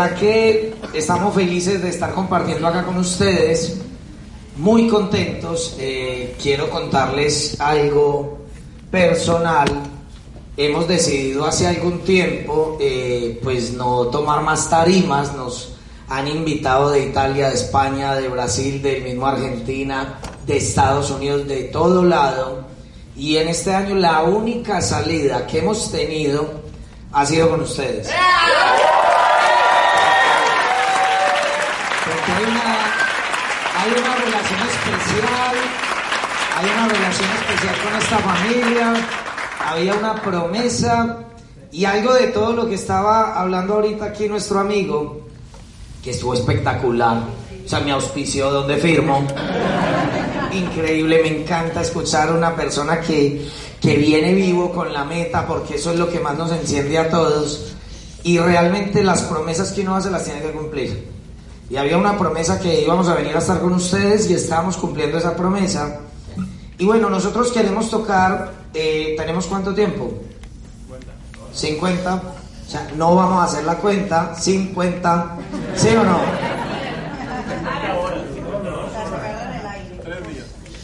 Verdad que estamos felices de estar compartiendo acá con ustedes, muy contentos. Eh, quiero contarles algo personal. Hemos decidido hace algún tiempo, eh, pues no tomar más tarimas. Nos han invitado de Italia, de España, de Brasil, del mismo Argentina, de Estados Unidos, de todo lado. Y en este año la única salida que hemos tenido ha sido con ustedes. Hay una, relación especial, hay una relación especial con esta familia, había una promesa y algo de todo lo que estaba hablando ahorita aquí nuestro amigo, que estuvo espectacular, o sea, mi auspicio donde firmo, increíble, me encanta escuchar a una persona que, que viene vivo con la meta, porque eso es lo que más nos enciende a todos, y realmente las promesas que uno hace las tiene que cumplir. Y había una promesa que íbamos a venir a estar con ustedes y estábamos cumpliendo esa promesa. Y bueno, nosotros queremos tocar, eh, ¿tenemos cuánto tiempo? 50. O sea, no vamos a hacer la cuenta, 50. ¿Sí o no?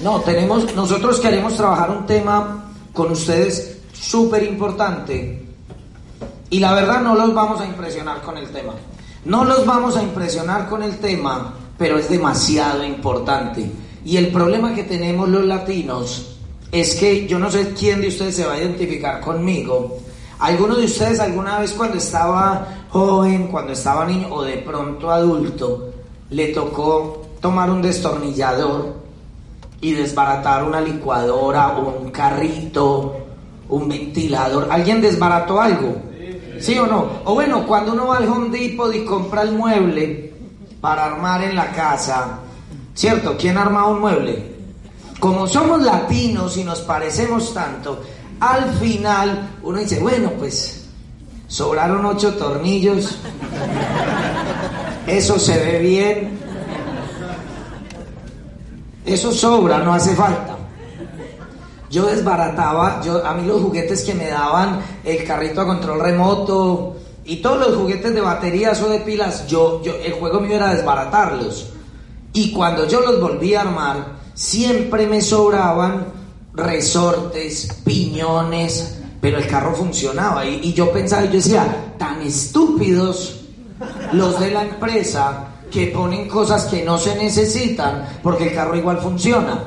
No, tenemos, nosotros queremos trabajar un tema con ustedes súper importante. Y la verdad no los vamos a impresionar con el tema. No los vamos a impresionar con el tema, pero es demasiado importante. Y el problema que tenemos los latinos es que yo no sé quién de ustedes se va a identificar conmigo. Alguno de ustedes alguna vez cuando estaba joven, cuando estaba niño o de pronto adulto, le tocó tomar un destornillador y desbaratar una licuadora, un carrito, un ventilador. ¿Alguien desbarató algo? ¿Sí o no? O bueno, cuando uno va al Home Depot y compra el mueble para armar en la casa, ¿cierto? ¿Quién arma un mueble? Como somos latinos y nos parecemos tanto, al final uno dice, bueno, pues sobraron ocho tornillos, eso se ve bien, eso sobra, no hace falta. Yo desbarataba, yo, a mí los juguetes que me daban, el carrito a control remoto y todos los juguetes de baterías o de pilas, yo, yo, el juego mío era desbaratarlos. Y cuando yo los volví a armar, siempre me sobraban resortes, piñones, pero el carro funcionaba. Y, y yo pensaba, yo decía, tan estúpidos los de la empresa que ponen cosas que no se necesitan porque el carro igual funciona.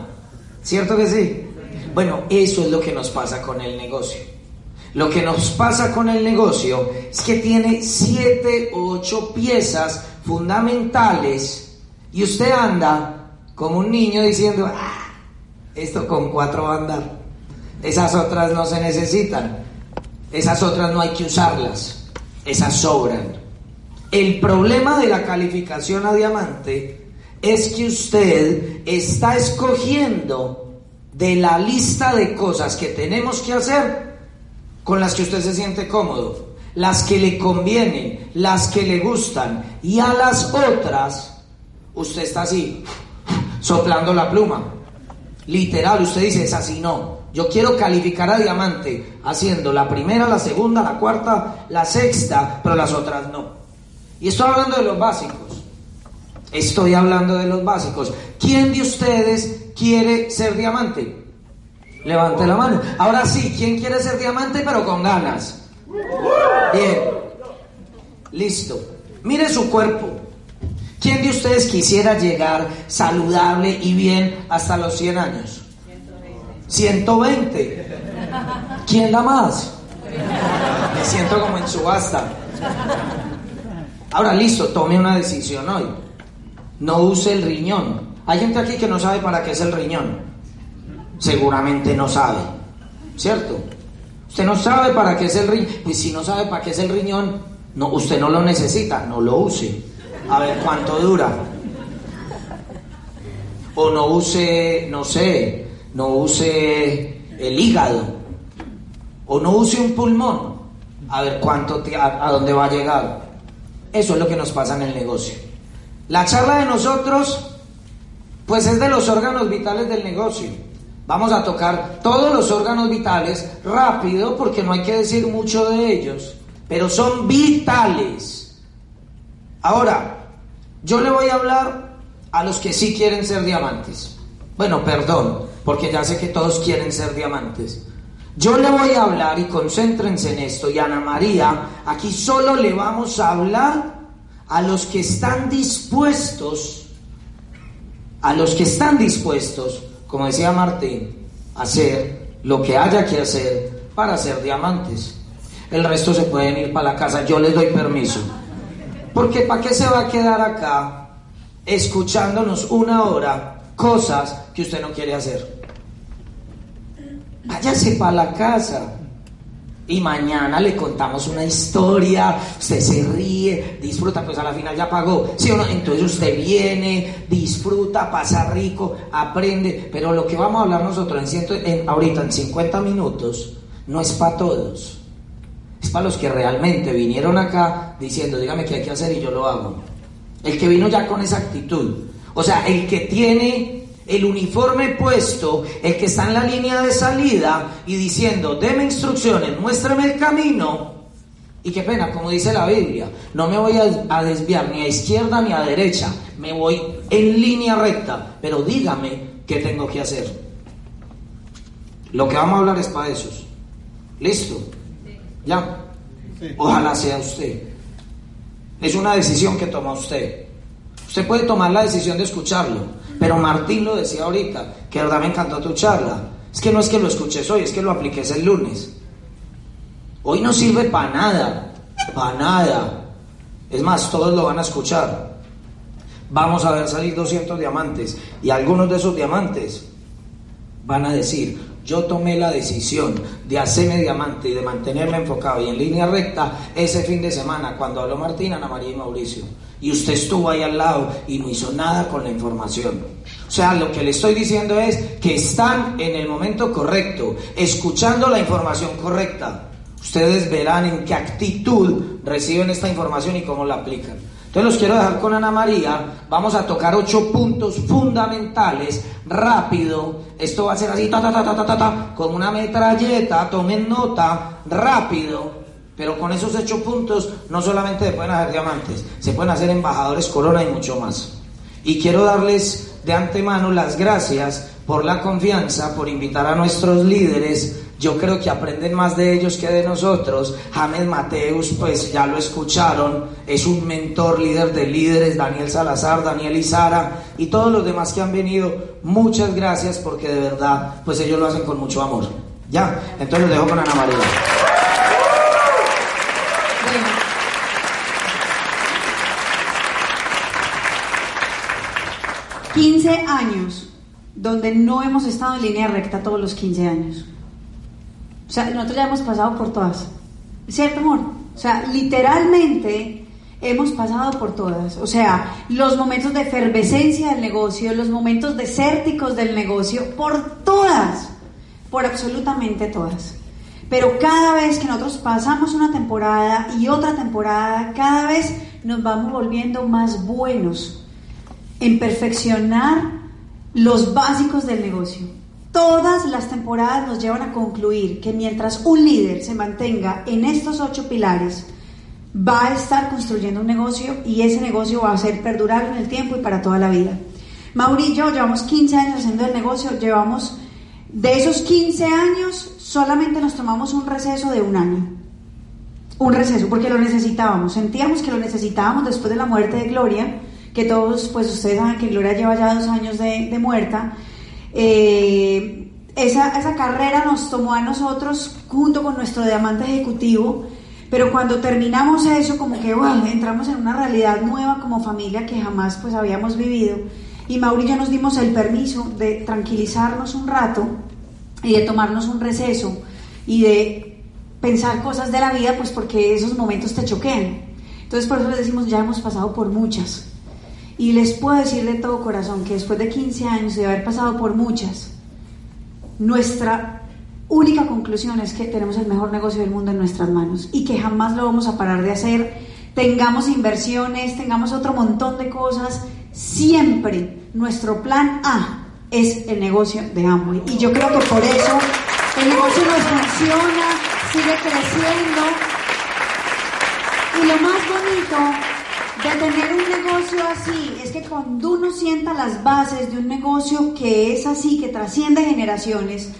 ¿Cierto que sí? Bueno, eso es lo que nos pasa con el negocio. Lo que nos pasa con el negocio es que tiene siete o ocho piezas fundamentales y usted anda como un niño diciendo, ah, esto con cuatro va a andar. Esas otras no se necesitan. Esas otras no hay que usarlas. Esas sobran. El problema de la calificación a diamante es que usted está escogiendo de la lista de cosas que tenemos que hacer con las que usted se siente cómodo, las que le convienen, las que le gustan, y a las otras usted está así, soplando la pluma. Literal, usted dice, es así, no. Yo quiero calificar a diamante haciendo la primera, la segunda, la cuarta, la sexta, pero las otras no. Y estoy hablando de los básicos. Estoy hablando de los básicos. ¿Quién de ustedes quiere ser diamante? Levante la mano. Ahora sí, ¿quién quiere ser diamante pero con ganas? Bien. Listo. Mire su cuerpo. ¿Quién de ustedes quisiera llegar saludable y bien hasta los 100 años? 120. ¿Quién da más? Me siento como en subasta. Ahora listo, tome una decisión hoy. No use el riñón. Hay gente aquí que no sabe para qué es el riñón. Seguramente no sabe, ¿cierto? Usted no sabe para qué es el riñón. Pues si no sabe para qué es el riñón, no, usted no lo necesita, no lo use. A ver cuánto dura. O no use, no sé, no use el hígado. O no use un pulmón. A ver cuánto, a, a dónde va a llegar. Eso es lo que nos pasa en el negocio. La charla de nosotros pues es de los órganos vitales del negocio. Vamos a tocar todos los órganos vitales rápido porque no hay que decir mucho de ellos, pero son vitales. Ahora, yo le voy a hablar a los que sí quieren ser diamantes. Bueno, perdón, porque ya sé que todos quieren ser diamantes. Yo le voy a hablar y concéntrense en esto. Y Ana María, aquí solo le vamos a hablar a los que están dispuestos, a los que están dispuestos, como decía Martín, a hacer lo que haya que hacer para ser diamantes. El resto se pueden ir para la casa, yo les doy permiso. Porque ¿para qué se va a quedar acá escuchándonos una hora cosas que usted no quiere hacer? Váyase para la casa. Y mañana le contamos una historia, usted se ríe, disfruta, pues a la final ya pagó, ¿sí o no? Entonces usted viene, disfruta, pasa rico, aprende, pero lo que vamos a hablar nosotros en, ahorita en 50 minutos no es para todos, es para los que realmente vinieron acá diciendo, dígame qué hay que hacer y yo lo hago. El que vino ya con esa actitud, o sea, el que tiene el uniforme puesto, el que está en la línea de salida y diciendo, deme instrucciones, muéstrame el camino. Y qué pena, como dice la Biblia, no me voy a, desviar ni a izquierda ni a derecha, me voy en línea recta, pero dígame qué tengo que hacer. Lo que vamos a hablar es para esos. ¿Listo? ¿Ya? Ojalá sea usted. Es una decisión que toma usted. Usted puede tomar la decisión de escucharlo, pero Martín lo decía ahorita, que verdad me encantó tu charla. Es que no es que lo escuches hoy, es que lo apliques el lunes. Hoy no sirve para nada, para nada. Es más, todos lo van a escuchar. Vamos a ver salir 200 diamantes y algunos de esos diamantes van a decir, yo tomé la decisión de hacerme diamante y de mantenerme enfocado y en línea recta ese fin de semana cuando habló Martín, Ana María y Mauricio y usted estuvo ahí al lado y no hizo nada con la información. O sea, lo que le estoy diciendo es que están en el momento correcto, escuchando la información correcta. Ustedes verán en qué actitud reciben esta información y cómo la aplican. Entonces los quiero dejar con Ana María. Vamos a tocar ocho puntos fundamentales rápido. Esto va a ser así, ta, ta, ta, ta, ta, ta, con una metralleta. Tomen nota, rápido pero con esos ocho puntos no solamente se pueden hacer diamantes, se pueden hacer embajadores corona y mucho más. Y quiero darles de antemano las gracias por la confianza, por invitar a nuestros líderes. Yo creo que aprenden más de ellos que de nosotros. James Mateus, pues ya lo escucharon, es un mentor, líder de líderes, Daniel Salazar, Daniel Izara y todos los demás que han venido. Muchas gracias porque de verdad, pues ellos lo hacen con mucho amor. Ya, entonces los dejo con Ana María. 15 años donde no hemos estado en línea recta todos los 15 años. O sea, nosotros ya hemos pasado por todas. ¿Cierto, amor? O sea, literalmente hemos pasado por todas. O sea, los momentos de efervescencia del negocio, los momentos desérticos del negocio, por todas, por absolutamente todas. Pero cada vez que nosotros pasamos una temporada y otra temporada, cada vez nos vamos volviendo más buenos en perfeccionar los básicos del negocio. Todas las temporadas nos llevan a concluir que mientras un líder se mantenga en estos ocho pilares, va a estar construyendo un negocio y ese negocio va a ser perdurable en el tiempo y para toda la vida. Mauri llevamos 15 años haciendo el negocio, llevamos de esos 15 años solamente nos tomamos un receso de un año. Un receso porque lo necesitábamos, sentíamos que lo necesitábamos después de la muerte de Gloria que todos, pues ustedes saben que Gloria lleva ya dos años de, muerta. Eh, esa, esa carrera nos tomó a nosotros junto con nuestro diamante ejecutivo, pero cuando terminamos eso, como que bueno, entramos en una realidad nueva como familia que jamás pues habíamos vivido. Y Mauri y yo nos dimos el permiso de tranquilizarnos un rato y de tomarnos un receso y de pensar cosas de la vida, pues porque esos momentos te choquean. Entonces por eso les decimos, ya hemos pasado por muchas. Y les puedo decir de todo corazón que después de 15 años de haber pasado por muchas, nuestra única conclusión es que tenemos el mejor negocio del mundo en nuestras manos y que jamás lo vamos a parar de hacer. Tengamos inversiones, tengamos otro montón de cosas, siempre nuestro plan A es el negocio de Amway. Y yo creo que por eso el negocio nos funciona, sigue creciendo. Y lo más bonito de tener un negocio así es que cuando uno sienta las bases de un negocio que es así, que trasciende generaciones,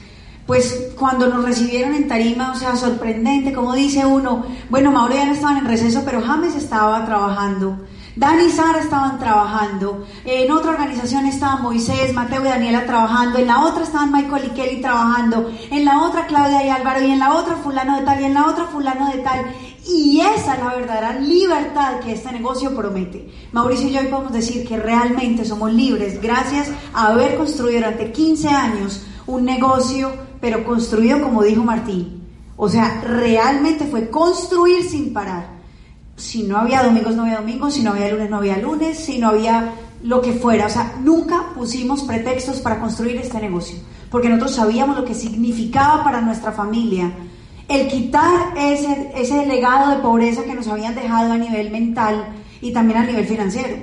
pues cuando nos recibieron en Tarima, o sea, sorprendente, como dice uno, bueno, Mauro ya no estaban en receso, pero James estaba trabajando. Dani y Sara estaban trabajando, en otra organización estaban Moisés, Mateo y Daniela trabajando, en la otra estaban Michael y Kelly trabajando, en la otra Claudia y Álvaro, y en la otra fulano de tal, y en la otra fulano de tal. Y esa es la verdadera libertad que este negocio promete. Mauricio y yo hoy podemos decir que realmente somos libres gracias a haber construido durante 15 años un negocio, pero construido como dijo Martín. O sea, realmente fue construir sin parar si no había domingos, no había domingos, si no había lunes, no había lunes, si no había lo que fuera. O sea, nunca pusimos pretextos para construir este negocio, porque nosotros sabíamos lo que significaba para nuestra familia el quitar ese, ese legado de pobreza que nos habían dejado a nivel mental y también a nivel financiero.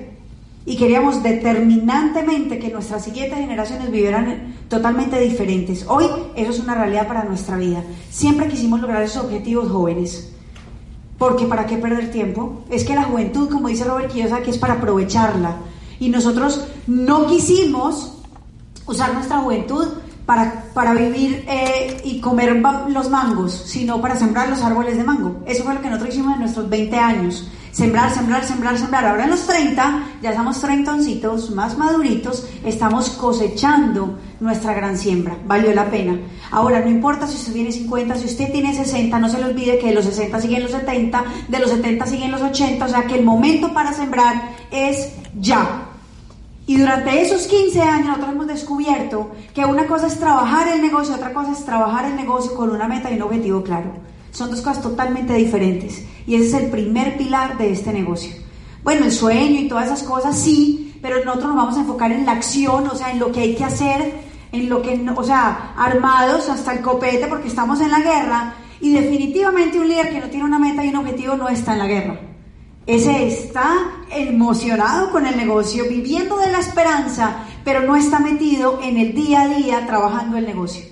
Y queríamos determinantemente que nuestras siguientes generaciones vivieran totalmente diferentes. Hoy eso es una realidad para nuestra vida. Siempre quisimos lograr esos objetivos jóvenes. Porque ¿para qué perder tiempo? Es que la juventud, como dice Robert Kiyosaki, es para aprovecharla. Y nosotros no quisimos usar nuestra juventud para, para vivir eh, y comer los mangos, sino para sembrar los árboles de mango. Eso fue lo que nosotros hicimos en nuestros 20 años. Sembrar, sembrar, sembrar, sembrar. Ahora en los 30, ya estamos treintoncitos, más maduritos, estamos cosechando nuestra gran siembra. Valió la pena. Ahora, no importa si usted tiene 50, si usted tiene 60, no se le olvide que de los 60 siguen los 70, de los 70 siguen los 80, o sea que el momento para sembrar es ya. Y durante esos 15 años nosotros hemos descubierto que una cosa es trabajar el negocio, otra cosa es trabajar el negocio con una meta y un objetivo claro. Son dos cosas totalmente diferentes. Y ese es el primer pilar de este negocio. Bueno, el sueño y todas esas cosas sí, pero nosotros nos vamos a enfocar en la acción, o sea, en lo que hay que hacer, en lo que, o sea, armados hasta el copete porque estamos en la guerra. Y definitivamente un líder que no tiene una meta y un objetivo no está en la guerra. Ese está emocionado con el negocio, viviendo de la esperanza, pero no está metido en el día a día trabajando el negocio.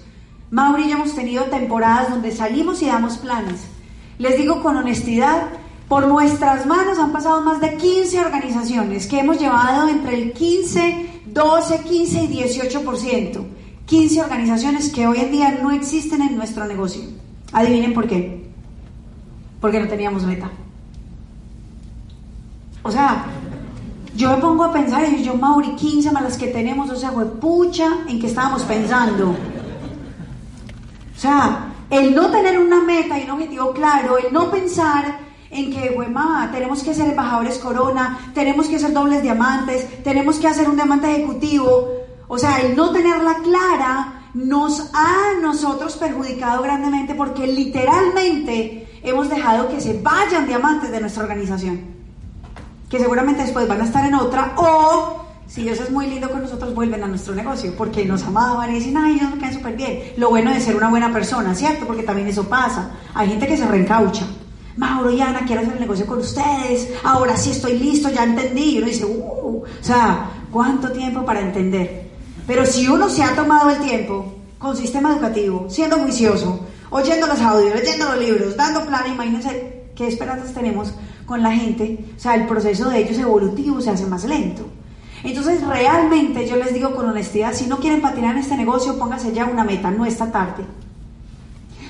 Mauri y yo hemos tenido temporadas donde salimos y damos planes. Les digo con honestidad, por nuestras manos han pasado más de 15 organizaciones que hemos llevado entre el 15, 12, 15 y 18%. 15 organizaciones que hoy en día no existen en nuestro negocio. Adivinen por qué. Porque no teníamos meta. O sea, yo me pongo a pensar y yo, Mauri, 15 más las que tenemos, o sea, pucha, ¿en qué estábamos pensando? O sea, el no tener una meta y un objetivo claro, el no pensar en que, güey, tenemos que ser embajadores corona, tenemos que ser dobles diamantes, tenemos que hacer un diamante ejecutivo. O sea, el no tenerla clara nos ha nosotros perjudicado grandemente porque literalmente hemos dejado que se vayan diamantes de nuestra organización que seguramente después van a estar en otra, o si Dios es muy lindo con nosotros, vuelven a nuestro negocio, porque nos amaban y dicen, ay, ellos me quedan súper bien. Lo bueno de ser una buena persona, ¿cierto? Porque también eso pasa. Hay gente que se reencaucha. Mauro y Ana, quiero hacer el negocio con ustedes, ahora sí estoy listo, ya entendí. Y uno dice, uh, o sea, ¿cuánto tiempo para entender? Pero si uno se ha tomado el tiempo con sistema educativo, siendo juicioso, oyendo los audios, leyendo los libros, dando plan, imagínense qué esperanzas tenemos con la gente, o sea, el proceso de ellos evolutivo se hace más lento. Entonces, realmente yo les digo con honestidad, si no quieren patinar en este negocio, pónganse ya una meta, no está tarde.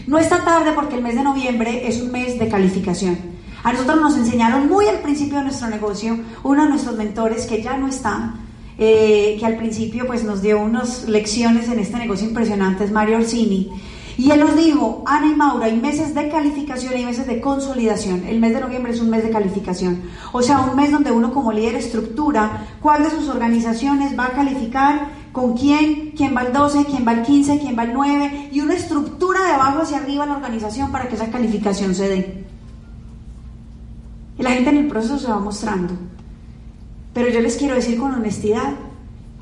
No está tarde porque el mes de noviembre es un mes de calificación. A nosotros nos enseñaron muy al principio de nuestro negocio, uno de nuestros mentores que ya no está, eh, que al principio pues nos dio unas lecciones en este negocio impresionantes, Mario Orsini, y él nos dijo, Ana y Maura, hay meses de calificación y meses de consolidación. El mes de noviembre es un mes de calificación. O sea, un mes donde uno como líder estructura cuál de sus organizaciones va a calificar, con quién, quién va al 12, quién va al 15, quién va al 9, y una estructura de abajo hacia arriba la organización para que esa calificación se dé. Y la gente en el proceso se va mostrando. Pero yo les quiero decir con honestidad,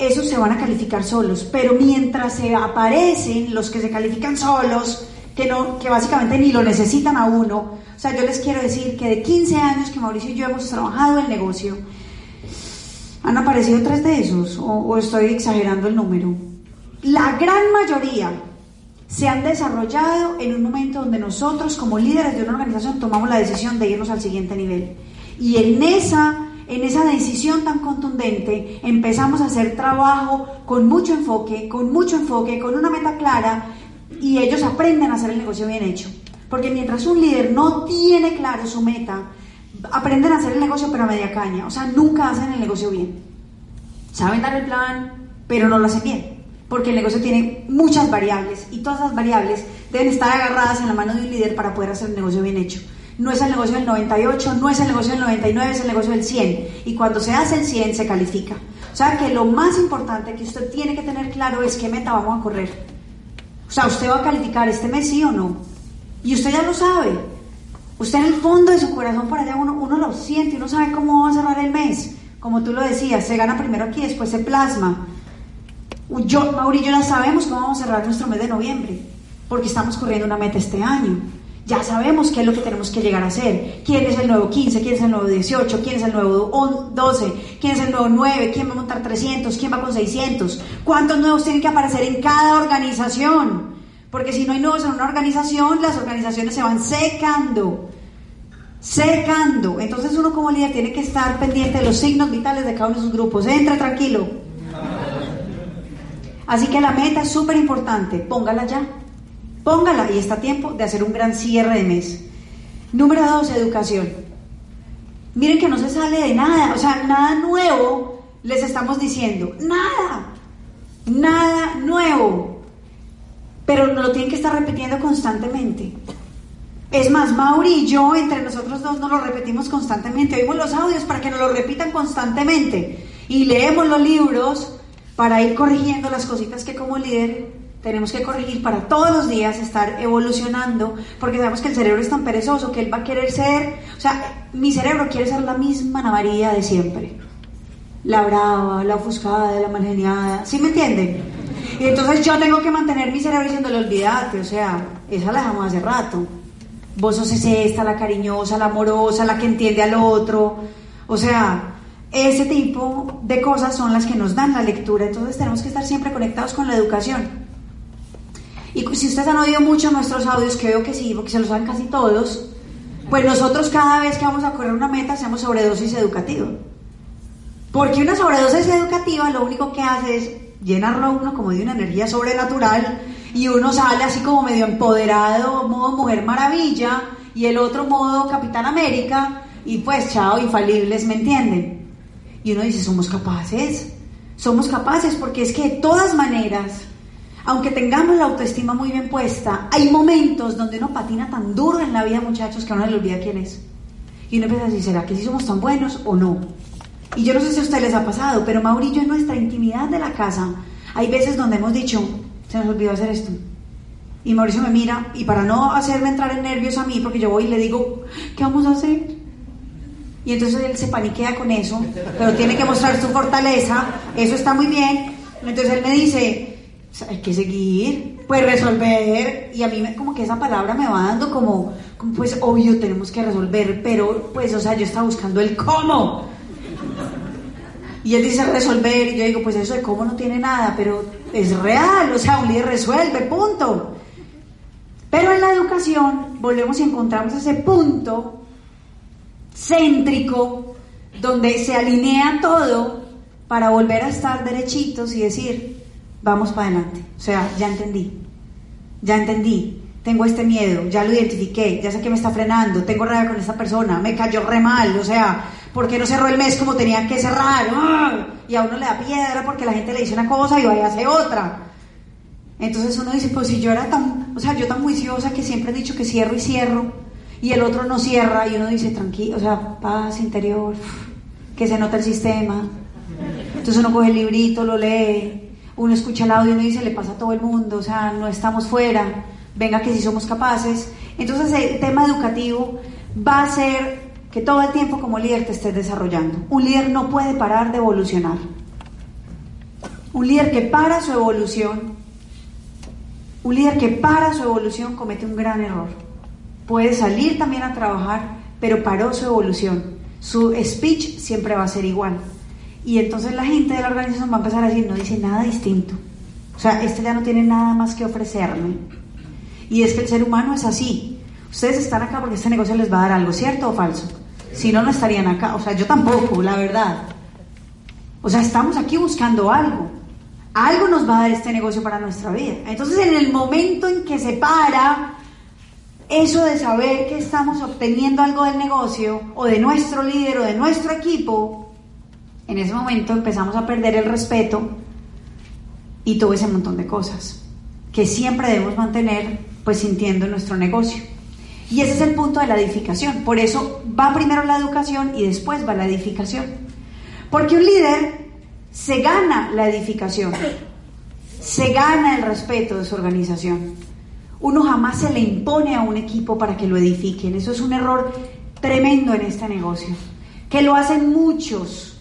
esos se van a calificar solos, pero mientras se aparecen los que se califican solos, que, no, que básicamente ni lo necesitan a uno, o sea, yo les quiero decir que de 15 años que Mauricio y yo hemos trabajado el negocio, han aparecido tres de esos, o, o estoy exagerando el número. La gran mayoría se han desarrollado en un momento donde nosotros como líderes de una organización tomamos la decisión de irnos al siguiente nivel. Y en esa en esa decisión tan contundente, empezamos a hacer trabajo con mucho enfoque, con mucho enfoque, con una meta clara y ellos aprenden a hacer el negocio bien hecho. Porque mientras un líder no tiene claro su meta, aprenden a hacer el negocio pero a media caña, o sea, nunca hacen el negocio bien. Saben dar el plan, pero no lo hacen bien, porque el negocio tiene muchas variables y todas las variables deben estar agarradas en la mano de un líder para poder hacer el negocio bien hecho. No es el negocio del 98, no es el negocio del 99, es el negocio del 100. Y cuando se hace el 100 se califica. O sea que lo más importante que usted tiene que tener claro es qué meta vamos a correr. O sea, usted va a calificar este mes sí o no. Y usted ya lo sabe. Usted en el fondo de su corazón por allá uno, uno lo siente, uno sabe cómo va a cerrar el mes. Como tú lo decías, se gana primero aquí, después se plasma. Yo, Mauricio, ya sabemos cómo vamos a cerrar nuestro mes de noviembre, porque estamos corriendo una meta este año. Ya sabemos qué es lo que tenemos que llegar a hacer. ¿Quién es el nuevo 15? ¿Quién es el nuevo 18? ¿Quién es el nuevo 12? ¿Quién es el nuevo 9? ¿Quién va a montar 300? ¿Quién va con 600? ¿Cuántos nuevos tienen que aparecer en cada organización? Porque si no hay nuevos en una organización, las organizaciones se van secando. Secando. Entonces uno como líder tiene que estar pendiente de los signos vitales de cada uno de sus grupos. Entra tranquilo. Así que la meta es súper importante. Póngala ya. Póngala y está tiempo de hacer un gran cierre de mes. Número dos, educación. Miren que no se sale de nada, o sea, nada nuevo les estamos diciendo. Nada. Nada nuevo. Pero lo tienen que estar repitiendo constantemente. Es más, Mauri y yo, entre nosotros dos, nos lo repetimos constantemente. Oímos los audios para que nos lo repitan constantemente. Y leemos los libros para ir corrigiendo las cositas que como líder tenemos que corregir para todos los días estar evolucionando, porque sabemos que el cerebro es tan perezoso que él va a querer ser, o sea, mi cerebro quiere ser la misma navarilla de siempre. La brava, la ofuscada, la malgeniada, ¿sí me entienden? Y entonces yo tengo que mantener mi cerebro diciéndole, olvídate, o sea, esa la dejamos hace rato. Vos sos esta, la cariñosa, la amorosa, la que entiende al otro. O sea, ese tipo de cosas son las que nos dan la lectura. Entonces tenemos que estar siempre conectados con la educación. Y si ustedes han oído mucho nuestros audios, que veo que sí, porque se los saben casi todos, pues nosotros cada vez que vamos a correr una meta hacemos sobredosis educativa. Porque una sobredosis educativa lo único que hace es llenarlo a uno como de una energía sobrenatural y uno sale así como medio empoderado, modo Mujer Maravilla, y el otro modo Capitán América, y pues chao, infalibles, ¿me entienden? Y uno dice, somos capaces, somos capaces, porque es que de todas maneras, aunque tengamos la autoestima muy bien puesta, hay momentos donde uno patina tan duro en la vida, muchachos, que uno le olvida quién es. Y uno empieza a decir, ¿será que sí somos tan buenos o no? Y yo no sé si a ustedes les ha pasado, pero Mauricio en nuestra intimidad de la casa, hay veces donde hemos dicho, se nos olvidó hacer esto. Y Mauricio me mira, y para no hacerme entrar en nervios a mí, porque yo voy y le digo, ¿qué vamos a hacer? Y entonces él se paniquea con eso, pero tiene que mostrar su fortaleza, eso está muy bien. Entonces él me dice, hay que seguir, pues resolver, y a mí como que esa palabra me va dando como, pues obvio tenemos que resolver, pero pues, o sea, yo estaba buscando el cómo. Y él dice resolver, y yo digo, pues eso de cómo no tiene nada, pero es real, o sea, un líder resuelve, punto. Pero en la educación volvemos y encontramos ese punto céntrico donde se alinea todo para volver a estar derechitos y decir, vamos para adelante. O sea, ya entendí, ya entendí, tengo este miedo, ya lo identifiqué, ya sé que me está frenando, tengo rabia con esta persona, me cayó re mal, o sea, ¿por qué no cerró el mes como tenía que cerrar? ¡Ah! Y a uno le da piedra porque la gente le dice una cosa y vaya a hacer otra. Entonces uno dice, pues si yo era tan, o sea, yo tan juiciosa que siempre he dicho que cierro y cierro, y el otro no cierra, y uno dice, tranquilo, o sea, paz interior, que se nota el sistema. Entonces uno coge el librito, lo lee, uno escucha el audio y uno dice, le pasa a todo el mundo, o sea, no estamos fuera, venga que sí somos capaces. Entonces el tema educativo va a ser que todo el tiempo como líder te estés desarrollando. Un líder no puede parar de evolucionar. Un líder que para su evolución, un líder que para su evolución comete un gran error. Puede salir también a trabajar, pero paró su evolución. Su speech siempre va a ser igual. Y entonces la gente de la organización va a empezar a decir, no dice nada distinto. O sea, este ya no tiene nada más que ofrecerme. Y es que el ser humano es así. Ustedes están acá porque este negocio les va a dar algo, ¿cierto o falso? Si no, no estarían acá. O sea, yo tampoco, la verdad. O sea, estamos aquí buscando algo. Algo nos va a dar este negocio para nuestra vida. Entonces, en el momento en que se para eso de saber que estamos obteniendo algo del negocio o de nuestro líder o de nuestro equipo, en ese momento empezamos a perder el respeto y todo ese montón de cosas que siempre debemos mantener pues sintiendo en nuestro negocio. Y ese es el punto de la edificación. Por eso va primero la educación y después va la edificación. Porque un líder se gana la edificación, se gana el respeto de su organización. Uno jamás se le impone a un equipo para que lo edifiquen. Eso es un error tremendo en este negocio. Que lo hacen muchos,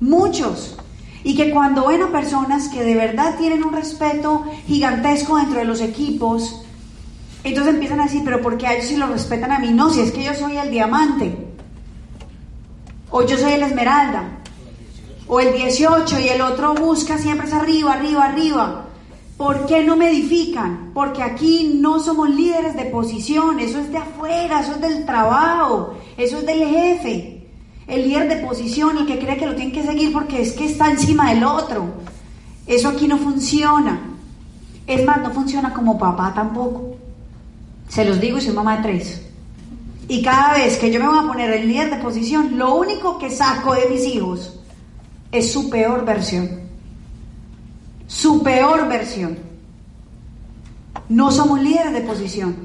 muchos. Y que cuando ven a personas que de verdad tienen un respeto gigantesco dentro de los equipos, entonces empiezan a decir, pero ¿por qué a ellos sí lo respetan a mí? No, si es que yo soy el diamante. O yo soy el esmeralda. O el 18 y el otro busca siempre es arriba, arriba, arriba. ¿Por qué no me edifican? Porque aquí no somos líderes de posición, eso es de afuera, eso es del trabajo, eso es del jefe. El líder de posición, el que cree que lo tiene que seguir porque es que está encima del otro. Eso aquí no funciona. Es más, no funciona como papá tampoco. Se los digo soy mamá de tres. Y cada vez que yo me voy a poner el líder de posición, lo único que saco de mis hijos es su peor versión su peor versión. No somos líderes de posición,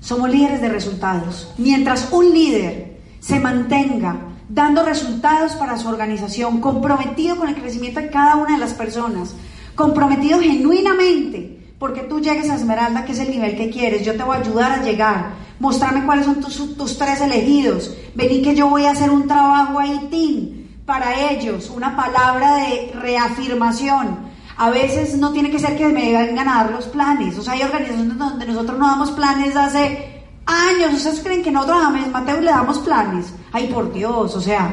somos líderes de resultados. Mientras un líder se mantenga dando resultados para su organización, comprometido con el crecimiento de cada una de las personas, comprometido genuinamente, porque tú llegues a Esmeralda, que es el nivel que quieres, yo te voy a ayudar a llegar, mostrarme cuáles son tus, tus tres elegidos, vení que yo voy a hacer un trabajo ahí, team, para ellos, una palabra de reafirmación, a veces no tiene que ser que me vengan a dar los planes. O sea, hay organizaciones donde nosotros no damos planes hace años. ¿Ustedes creen que nosotros a Mateo le damos planes? Ay, por Dios, o sea,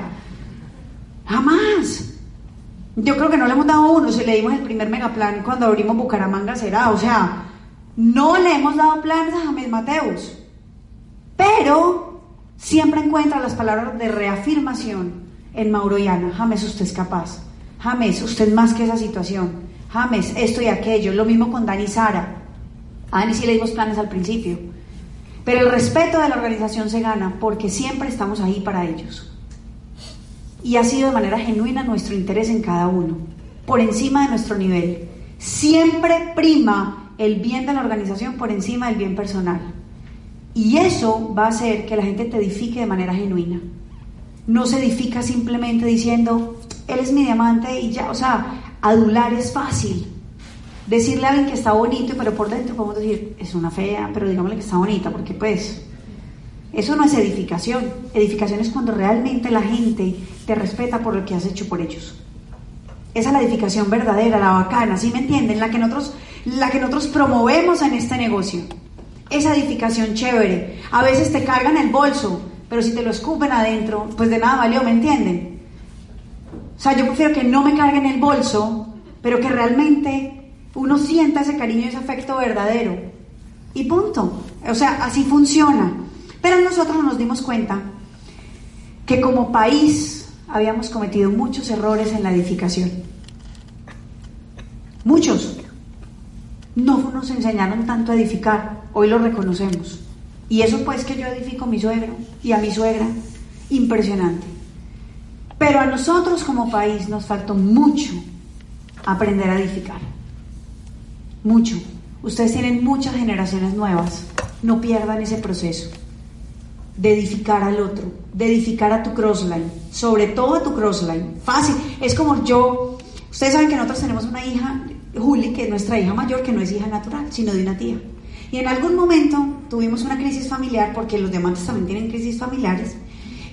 jamás. Yo creo que no le hemos dado uno, si le dimos el primer megaplan cuando abrimos Bucaramanga será, o sea, no le hemos dado planes a James Mateus, pero siempre encuentra las palabras de reafirmación en Mauro y Ana. James, usted es capaz. James, usted más que esa situación. James, esto y aquello. Lo mismo con Dani y Sara. A Dani sí le dimos planes al principio. Pero el respeto de la organización se gana porque siempre estamos ahí para ellos. Y ha sido de manera genuina nuestro interés en cada uno, por encima de nuestro nivel. Siempre prima el bien de la organización por encima del bien personal. Y eso va a hacer que la gente te edifique de manera genuina. No se edifica simplemente diciendo, él es mi diamante y ya, o sea, Adular es fácil. Decirle a alguien que está bonito, pero por dentro podemos decir, es una fea, pero digámosle que está bonita, porque pues eso no es edificación. Edificación es cuando realmente la gente te respeta por lo que has hecho por ellos. Esa es la edificación verdadera, la bacana, ¿sí me entienden? La que nosotros, la que nosotros promovemos en este negocio. Esa edificación chévere. A veces te cargan el bolso, pero si te lo escupen adentro, pues de nada valió, ¿me entienden? O sea, yo prefiero que no me carguen el bolso, pero que realmente uno sienta ese cariño y ese afecto verdadero. Y punto. O sea, así funciona. Pero nosotros nos dimos cuenta que como país habíamos cometido muchos errores en la edificación. Muchos. No nos enseñaron tanto a edificar, hoy lo reconocemos. Y eso pues que yo edifico a mi suegro y a mi suegra, impresionante. Pero a nosotros como país nos faltó mucho aprender a edificar. Mucho. Ustedes tienen muchas generaciones nuevas. No pierdan ese proceso de edificar al otro, de edificar a tu crossline, sobre todo a tu crossline. Fácil. Es como yo, ustedes saben que nosotros tenemos una hija, Juli, que es nuestra hija mayor, que no es hija natural, sino de una tía. Y en algún momento tuvimos una crisis familiar, porque los diamantes también tienen crisis familiares.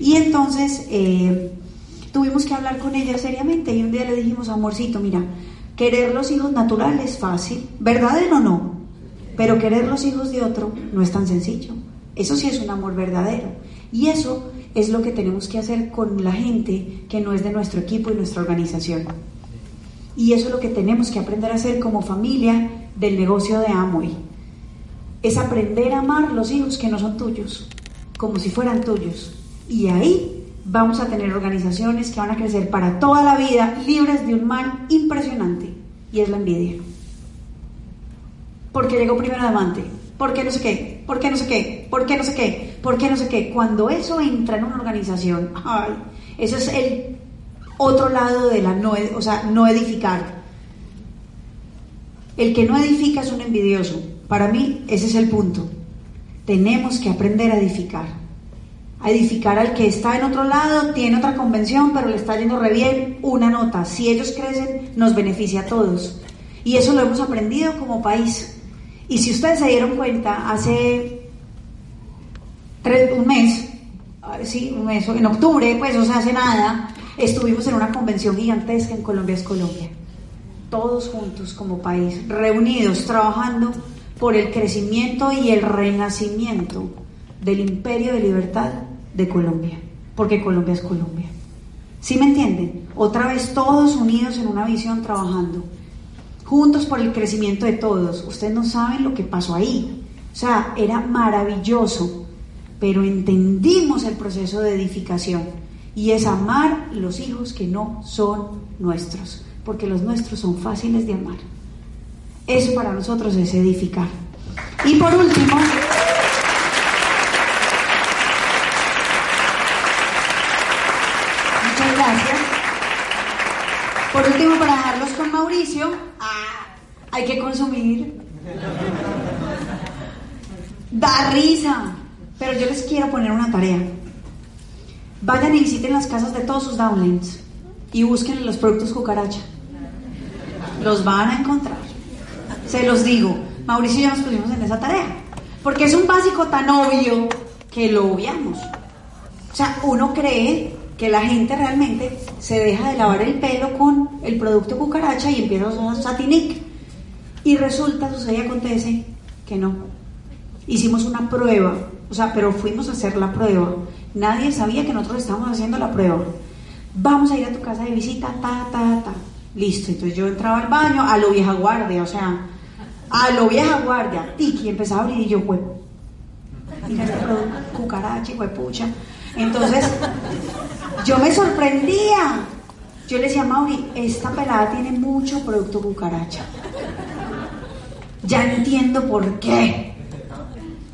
Y entonces eh, tuvimos que hablar con ella seriamente y un día le dijimos, amorcito, mira, querer los hijos naturales es fácil, verdadero no, pero querer los hijos de otro no es tan sencillo. Eso sí es un amor verdadero. Y eso es lo que tenemos que hacer con la gente que no es de nuestro equipo y nuestra organización. Y eso es lo que tenemos que aprender a hacer como familia del negocio de Amway. Es aprender a amar los hijos que no son tuyos, como si fueran tuyos Y ahí vamos a tener organizaciones que van a crecer para toda la vida, libres de un mal impresionante, y es la envidia. Porque llegó primero amante, ¿por qué no sé qué? ¿Por qué no sé qué? ¿Por qué no sé qué? ¿Por qué no sé qué? Cuando eso entra en una organización, ay, eso es el otro lado de la no, o sea, no edificar. El que no edifica es un envidioso. Para mí ese es el punto. Tenemos que aprender a edificar. A edificar al que está en otro lado, tiene otra convención, pero le está yendo re bien, una nota. Si ellos crecen, nos beneficia a todos. Y eso lo hemos aprendido como país. Y si ustedes se dieron cuenta, hace un mes, sí, un mes, en octubre, pues, o sea, hace nada, estuvimos en una convención gigantesca en Colombia es Colombia. Todos juntos como país, reunidos, trabajando por el crecimiento y el renacimiento del imperio de libertad de Colombia, porque Colombia es Colombia. ¿Sí me entienden? Otra vez todos unidos en una visión trabajando, juntos por el crecimiento de todos. Ustedes no saben lo que pasó ahí. O sea, era maravilloso, pero entendimos el proceso de edificación y es amar los hijos que no son nuestros, porque los nuestros son fáciles de amar. Eso para nosotros es edificar. Y por último, muchas gracias. Por último, para dejarlos con Mauricio, ah, hay que consumir. Da risa. Pero yo les quiero poner una tarea. Vayan y visiten las casas de todos sus downlines y busquen los productos cucaracha. Los van a encontrar. Se los digo, Mauricio y yo nos pusimos en esa tarea. Porque es un básico tan obvio que lo obviamos. O sea, uno cree que la gente realmente se deja de lavar el pelo con el producto cucaracha y empieza a usar satinic. Y resulta, sucede y acontece que no. Hicimos una prueba, o sea, pero fuimos a hacer la prueba. Nadie sabía que nosotros estábamos haciendo la prueba. Vamos a ir a tu casa de visita, ta, ta, ta. Listo, entonces yo entraba al baño a lo vieja guardia, o sea, a lo vieja guardia, tiki, empezaba a abrir y yo, huevo. Mira este producto, cucaracha, pucha. Entonces, yo me sorprendía. Yo le decía a Mauri, esta pelada tiene mucho producto cucaracha. Ya entiendo por qué.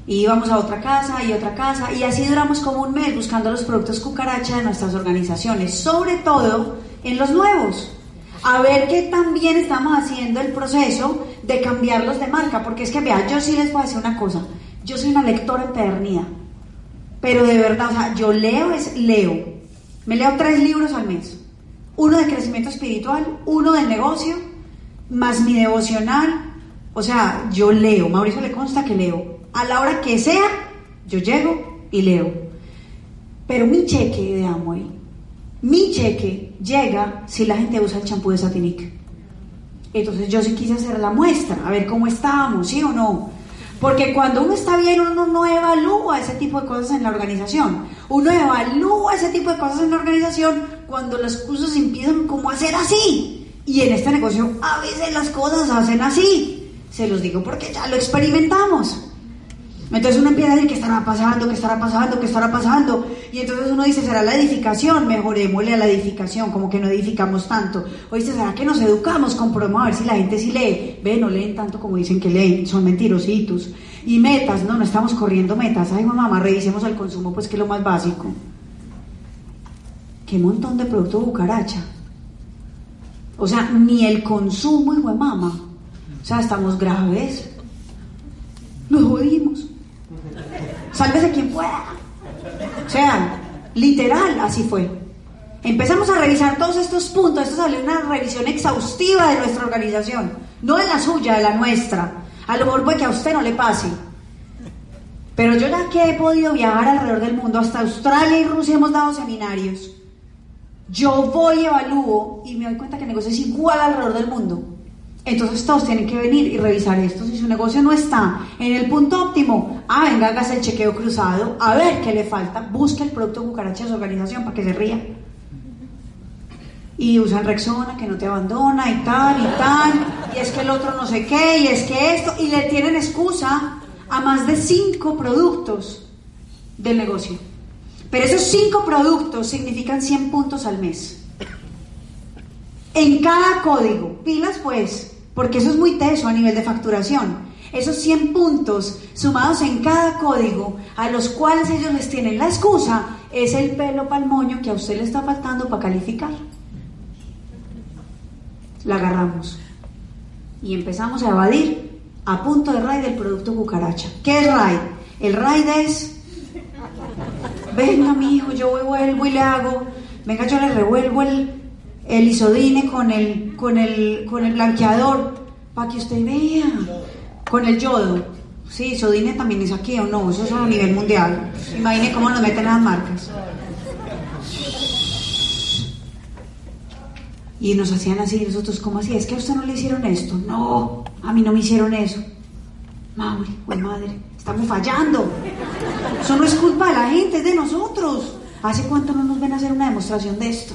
Y íbamos a otra casa y otra casa y así duramos como un mes buscando los productos cucaracha de nuestras organizaciones, sobre todo en los nuevos a ver qué también estamos haciendo el proceso de cambiarlos de marca, porque es que, vea, yo sí les voy a decir una cosa, yo soy una lectora empedernida, pero de verdad, o sea, yo leo es leo, me leo tres libros al mes, uno de crecimiento espiritual, uno del negocio, más mi devocional, o sea, yo leo, Mauricio le consta que leo, a la hora que sea, yo llego y leo, pero mi cheque de Amway mi cheque llega si la gente usa el champú de Satinic. Entonces yo sí quise hacer la muestra, a ver cómo estábamos, sí o no. Porque cuando uno está bien, uno no evalúa ese tipo de cosas en la organización. Uno evalúa ese tipo de cosas en la organización cuando las cosas empiezan como a ser así. Y en este negocio a veces las cosas hacen así. Se los digo porque ya lo experimentamos. Entonces uno empieza a decir qué estará pasando, qué estará pasando, qué estará pasando. Y entonces uno dice, ¿será la edificación? Mejorémosle a la edificación, como que no edificamos tanto. O dice, ¿será que nos educamos? Comprobemos a ver si la gente sí lee. Ve, no leen tanto como dicen que leen, son mentirositos. Y metas, no, no estamos corriendo metas. Ay, mamá, revisemos el consumo, pues que es lo más básico. Qué montón de producto bucaracha. O sea, ni el consumo, hijo mamá. O sea, estamos graves. Nos jodimos. Sálvese quien pueda. O sea, literal, así fue. Empezamos a revisar todos estos puntos. Esto salió una revisión exhaustiva de nuestra organización. No de la suya, de la nuestra. A lo mejor puede que a usted no le pase. Pero yo ya que he podido viajar alrededor del mundo, hasta Australia y Rusia hemos dado seminarios. Yo voy, evalúo y me doy cuenta que el negocio es igual alrededor del mundo. Entonces todos tienen que venir y revisar esto. Si su negocio no está en el punto óptimo, ah, venga, hágase el chequeo cruzado, a ver qué le falta, busque el producto cucaracha de su organización para que se ría. Y usan Rexona que no te abandona y tal y tal, y es que el otro no sé qué, y es que esto, y le tienen excusa a más de cinco productos del negocio. Pero esos cinco productos significan 100 puntos al mes. En cada código. Pilas pues, porque eso es muy teso a nivel de facturación. Esos 100 puntos sumados en cada código, a los cuales ellos les tienen la excusa, es el pelo palmoño que a usted le está faltando para calificar. La agarramos y empezamos a evadir a punto de raid del producto cucaracha. ¿Qué es raid? El raid es, venga mi hijo, yo vuelvo y le hago, venga yo le revuelvo el, el isodine con el, con el, con el blanqueador para que usted vea con el yodo. Sí, Sodine también es aquí o no, eso es a nivel mundial. Imagine cómo nos meten las marcas. Y nos hacían así, nosotros, ¿cómo así? ¿Es que a usted no le hicieron esto? No, a mí no me hicieron eso. Mauri, buen madre, estamos fallando. Eso no es culpa de la gente, es de nosotros. ¿Hace cuánto no nos ven a hacer una demostración de esto?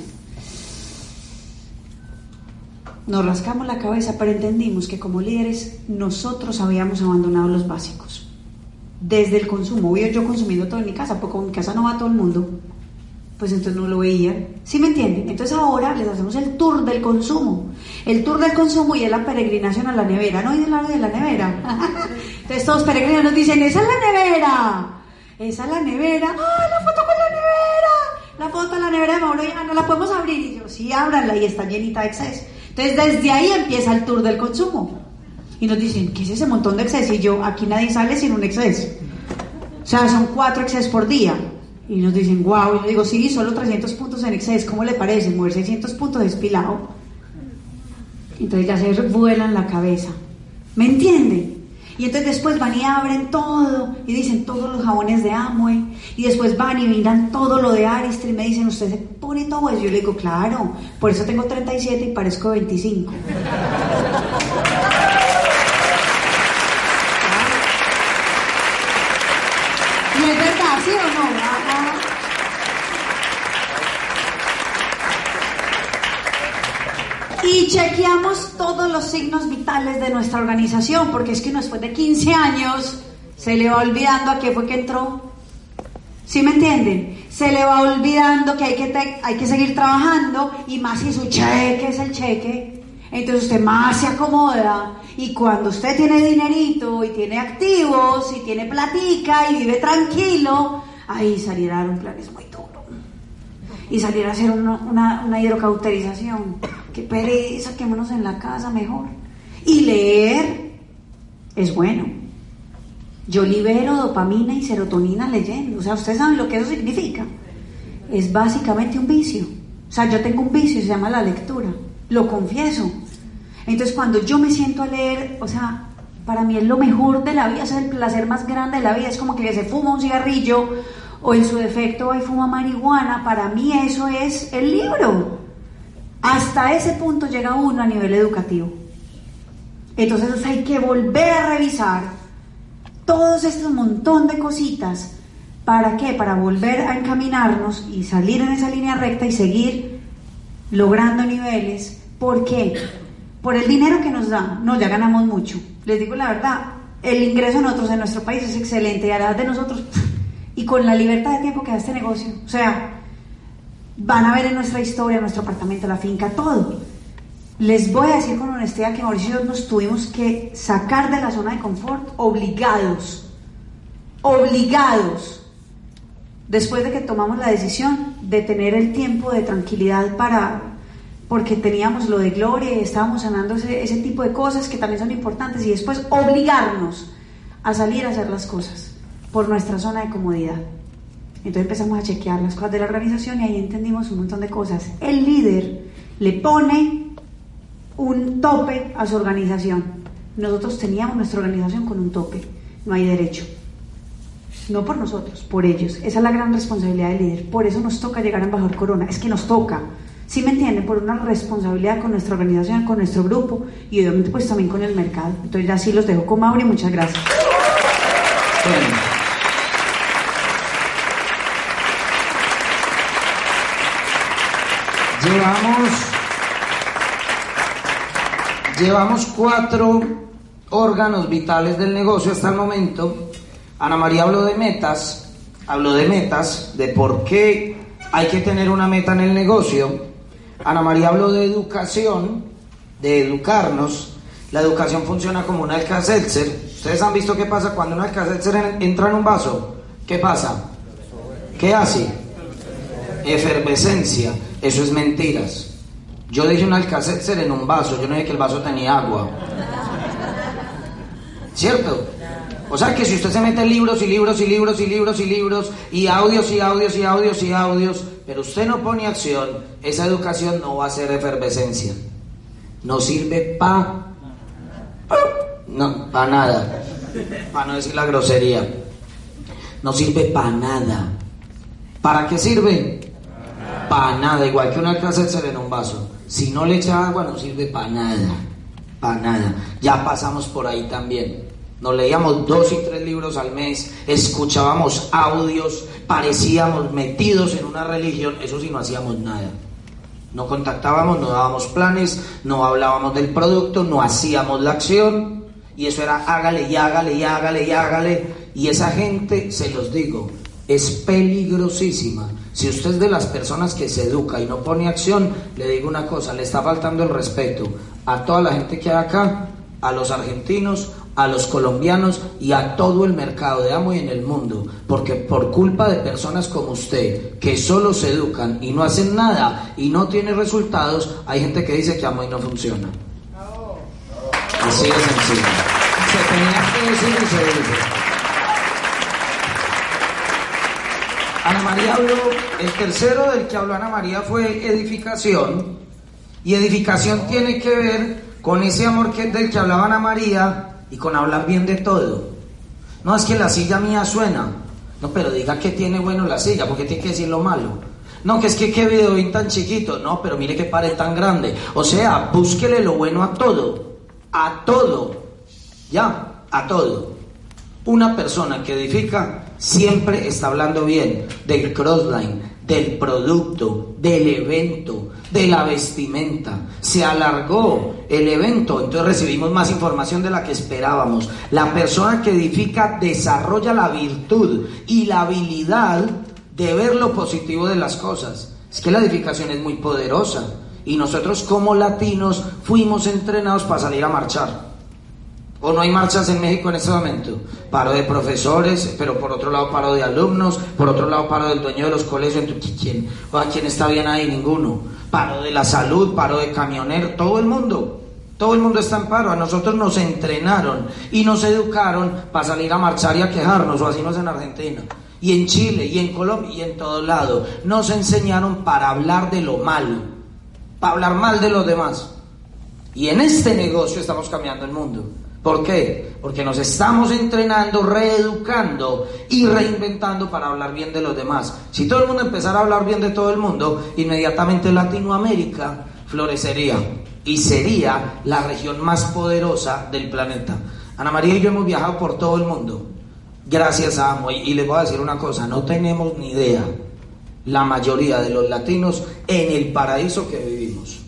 Nos rascamos la cabeza, pero entendimos que como líderes nosotros habíamos abandonado los básicos. Desde el consumo, voy yo consumiendo todo en mi casa, porque en mi casa no va todo el mundo, pues entonces no lo veían. ¿Sí me entienden? Entonces ahora les hacemos el tour del consumo. El tour del consumo y es la peregrinación a la nevera. ¿No hay lado de la nevera? entonces todos peregrinos nos dicen, esa es la nevera. Esa es la nevera. ¡Ah, la foto con la nevera! La foto de la nevera de Mauro ya no la podemos abrir. Y yo, sí, ábranla y está llenita de exceso. Entonces desde ahí empieza el tour del consumo. Y nos dicen, ¿qué es ese montón de exceso? Y yo, aquí nadie sale sin un exceso. O sea, son cuatro excesos por día. Y nos dicen, wow. Y yo digo, sí, solo 300 puntos en exceso. ¿Cómo le parece? Mover 600 puntos despilado. Entonces ya se vuelan la cabeza. ¿Me entienden? Y entonces después van y abren todo y dicen todos los jabones de Amway. Y después van y miran todo lo de Aristri y me dicen, ¿usted se pone todo eso? Yo le digo, claro, por eso tengo 37 y parezco 25. ¿Y es verdad, sí o no? y chequeamos todos los signos vitales de nuestra organización, porque es que después de 15 años se le va olvidando a qué fue que entró. ¿Sí me entienden? Se le va olvidando que hay que, hay que seguir trabajando y más si su cheque es el cheque. Entonces usted más se acomoda y cuando usted tiene dinerito y tiene activos y tiene platica y vive tranquilo, ahí salirá un plan es muy duro. Y salir a hacer una, una, una hidrocauterización qué pereza, quémonos en la casa mejor. Y leer es bueno. Yo libero dopamina y serotonina leyendo. O sea, ustedes saben lo que eso significa. Es básicamente un vicio. O sea, yo tengo un vicio, se llama la lectura. Lo confieso. Entonces, cuando yo me siento a leer, o sea, para mí es lo mejor de la vida, es el placer más grande de la vida. Es como que se fuma un cigarrillo o en su defecto hay fuma marihuana. Para mí eso es el libro. Hasta ese punto llega uno a nivel educativo. Entonces hay que volver a revisar todos estos montón de cositas. ¿Para qué? Para volver a encaminarnos y salir en esa línea recta y seguir logrando niveles. ¿Por qué? Por el dinero que nos da. No, ya ganamos mucho. Les digo la verdad, el ingreso de nosotros en nuestro país es excelente y a la edad de nosotros y con la libertad de tiempo que da este negocio. O sea, Van a ver en nuestra historia, nuestro apartamento, la finca, todo. Les voy a decir con honestidad que Mauricio y yo nos tuvimos que sacar de la zona de confort obligados. Obligados. Después de que tomamos la decisión de tener el tiempo de tranquilidad para, porque teníamos lo de gloria y estábamos sanando ese, ese tipo de cosas que también son importantes y después obligarnos a salir a hacer las cosas por nuestra zona de comodidad. Entonces empezamos a chequear las cosas de la organización y ahí entendimos un montón de cosas. El líder le pone un tope a su organización. Nosotros teníamos nuestra organización con un tope. No hay derecho. No por nosotros, por ellos. Esa es la gran responsabilidad del líder. Por eso nos toca llegar a embajador Corona. Es que nos toca. ¿Sí me entienden? Por una responsabilidad con nuestra organización, con nuestro grupo y obviamente pues también con el mercado. Entonces ya los dejo con Mauri. Muchas gracias. Llevamos, llevamos cuatro órganos vitales del negocio hasta el momento. Ana María habló de metas, habló de metas, de por qué hay que tener una meta en el negocio. Ana María habló de educación, de educarnos. La educación funciona como un alcacelser. ¿Ustedes han visto qué pasa cuando un alcacelser entra en un vaso? ¿Qué pasa? ¿Qué hace? Efervescencia. Eso es mentiras. Yo dije un alcacelser en un vaso, yo no dije que el vaso tenía agua. ¿Cierto? O sea que si usted se mete libros y libros y libros y libros y libros y audios y audios y audios y audios, pero usted no pone acción, esa educación no va a ser efervescencia. No sirve para... No, para nada. Para no decir la grosería. No sirve para nada. ¿Para qué sirve? Para nada. Igual que clase de en un vaso. Si no le echa agua, no sirve para nada. Para nada. Ya pasamos por ahí también. Nos leíamos dos y tres libros al mes, escuchábamos audios, parecíamos metidos en una religión, eso sí no hacíamos nada. No contactábamos, no dábamos planes, no hablábamos del producto, no hacíamos la acción. Y eso era hágale y hágale y hágale y hágale. Y esa gente, se los digo, es peligrosísima. Si usted es de las personas que se educa y no pone acción, le digo una cosa, le está faltando el respeto a toda la gente que hay acá, a los argentinos, a los colombianos y a todo el mercado de amo y en el mundo, porque por culpa de personas como usted, que solo se educan y no hacen nada y no tienen resultados, hay gente que dice que amo y no funciona. Así de sencillo. Se tenía que decir y se dice. Ana María habló, el tercero del que habló Ana María fue edificación, y edificación tiene que ver con ese amor que, del que hablaba Ana María, y con hablar bien de todo. No, es que la silla mía suena. No, pero diga que tiene bueno la silla, porque tiene que decir lo malo. No, que es que qué video tan chiquito. No, pero mire qué pared tan grande. O sea, búsquele lo bueno a todo. A todo. Ya, a todo. Una persona que edifica siempre está hablando bien del crossline, del producto, del evento, de la vestimenta. Se alargó el evento, entonces recibimos más información de la que esperábamos. La persona que edifica desarrolla la virtud y la habilidad de ver lo positivo de las cosas. Es que la edificación es muy poderosa y nosotros como latinos fuimos entrenados para salir a marchar. ¿O no hay marchas en México en este momento? Paro de profesores, pero por otro lado paro de alumnos, por otro lado paro del dueño de los colegios. ¿Quién, o a quién está bien ahí? Ninguno. Paro de la salud, paro de camioneros, todo el mundo. Todo el mundo está en paro. A nosotros nos entrenaron y nos educaron para salir a marchar y a quejarnos, o así en Argentina. Y en Chile, y en Colombia, y en todo lado. Nos enseñaron para hablar de lo malo, para hablar mal de los demás. Y en este negocio estamos cambiando el mundo. ¿Por qué? Porque nos estamos entrenando, reeducando y reinventando para hablar bien de los demás. Si todo el mundo empezara a hablar bien de todo el mundo, inmediatamente Latinoamérica florecería y sería la región más poderosa del planeta. Ana María y yo hemos viajado por todo el mundo, gracias a Amo. Y les voy a decir una cosa, no tenemos ni idea, la mayoría de los latinos, en el paraíso que vivimos.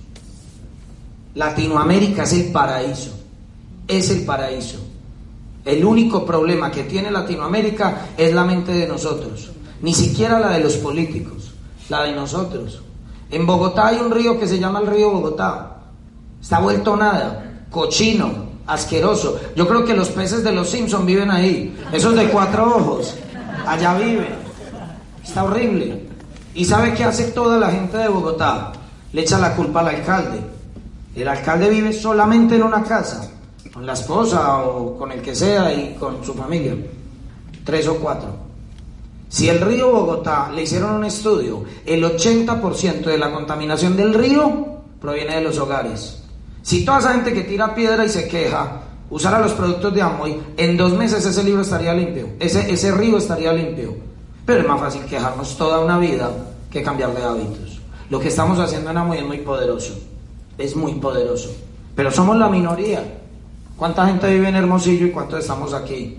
Latinoamérica es el paraíso es el paraíso. El único problema que tiene Latinoamérica es la mente de nosotros, ni siquiera la de los políticos, la de nosotros. En Bogotá hay un río que se llama el río Bogotá. Está vuelto nada, cochino, asqueroso. Yo creo que los peces de los Simpson viven ahí, esos de cuatro ojos, allá viven. Está horrible. ¿Y sabe qué hace toda la gente de Bogotá? Le echa la culpa al alcalde. El alcalde vive solamente en una casa con la esposa o con el que sea y con su familia. Tres o cuatro. Si el río Bogotá le hicieron un estudio, el 80% de la contaminación del río proviene de los hogares. Si toda esa gente que tira piedra y se queja usara los productos de Amoy, en dos meses ese libro estaría limpio, ese, ese río estaría limpio. Pero es más fácil quejarnos toda una vida que cambiar de hábitos. Lo que estamos haciendo en Amoy es muy poderoso, es muy poderoso. Pero somos la minoría. ¿Cuánta gente vive en Hermosillo y cuántos estamos aquí?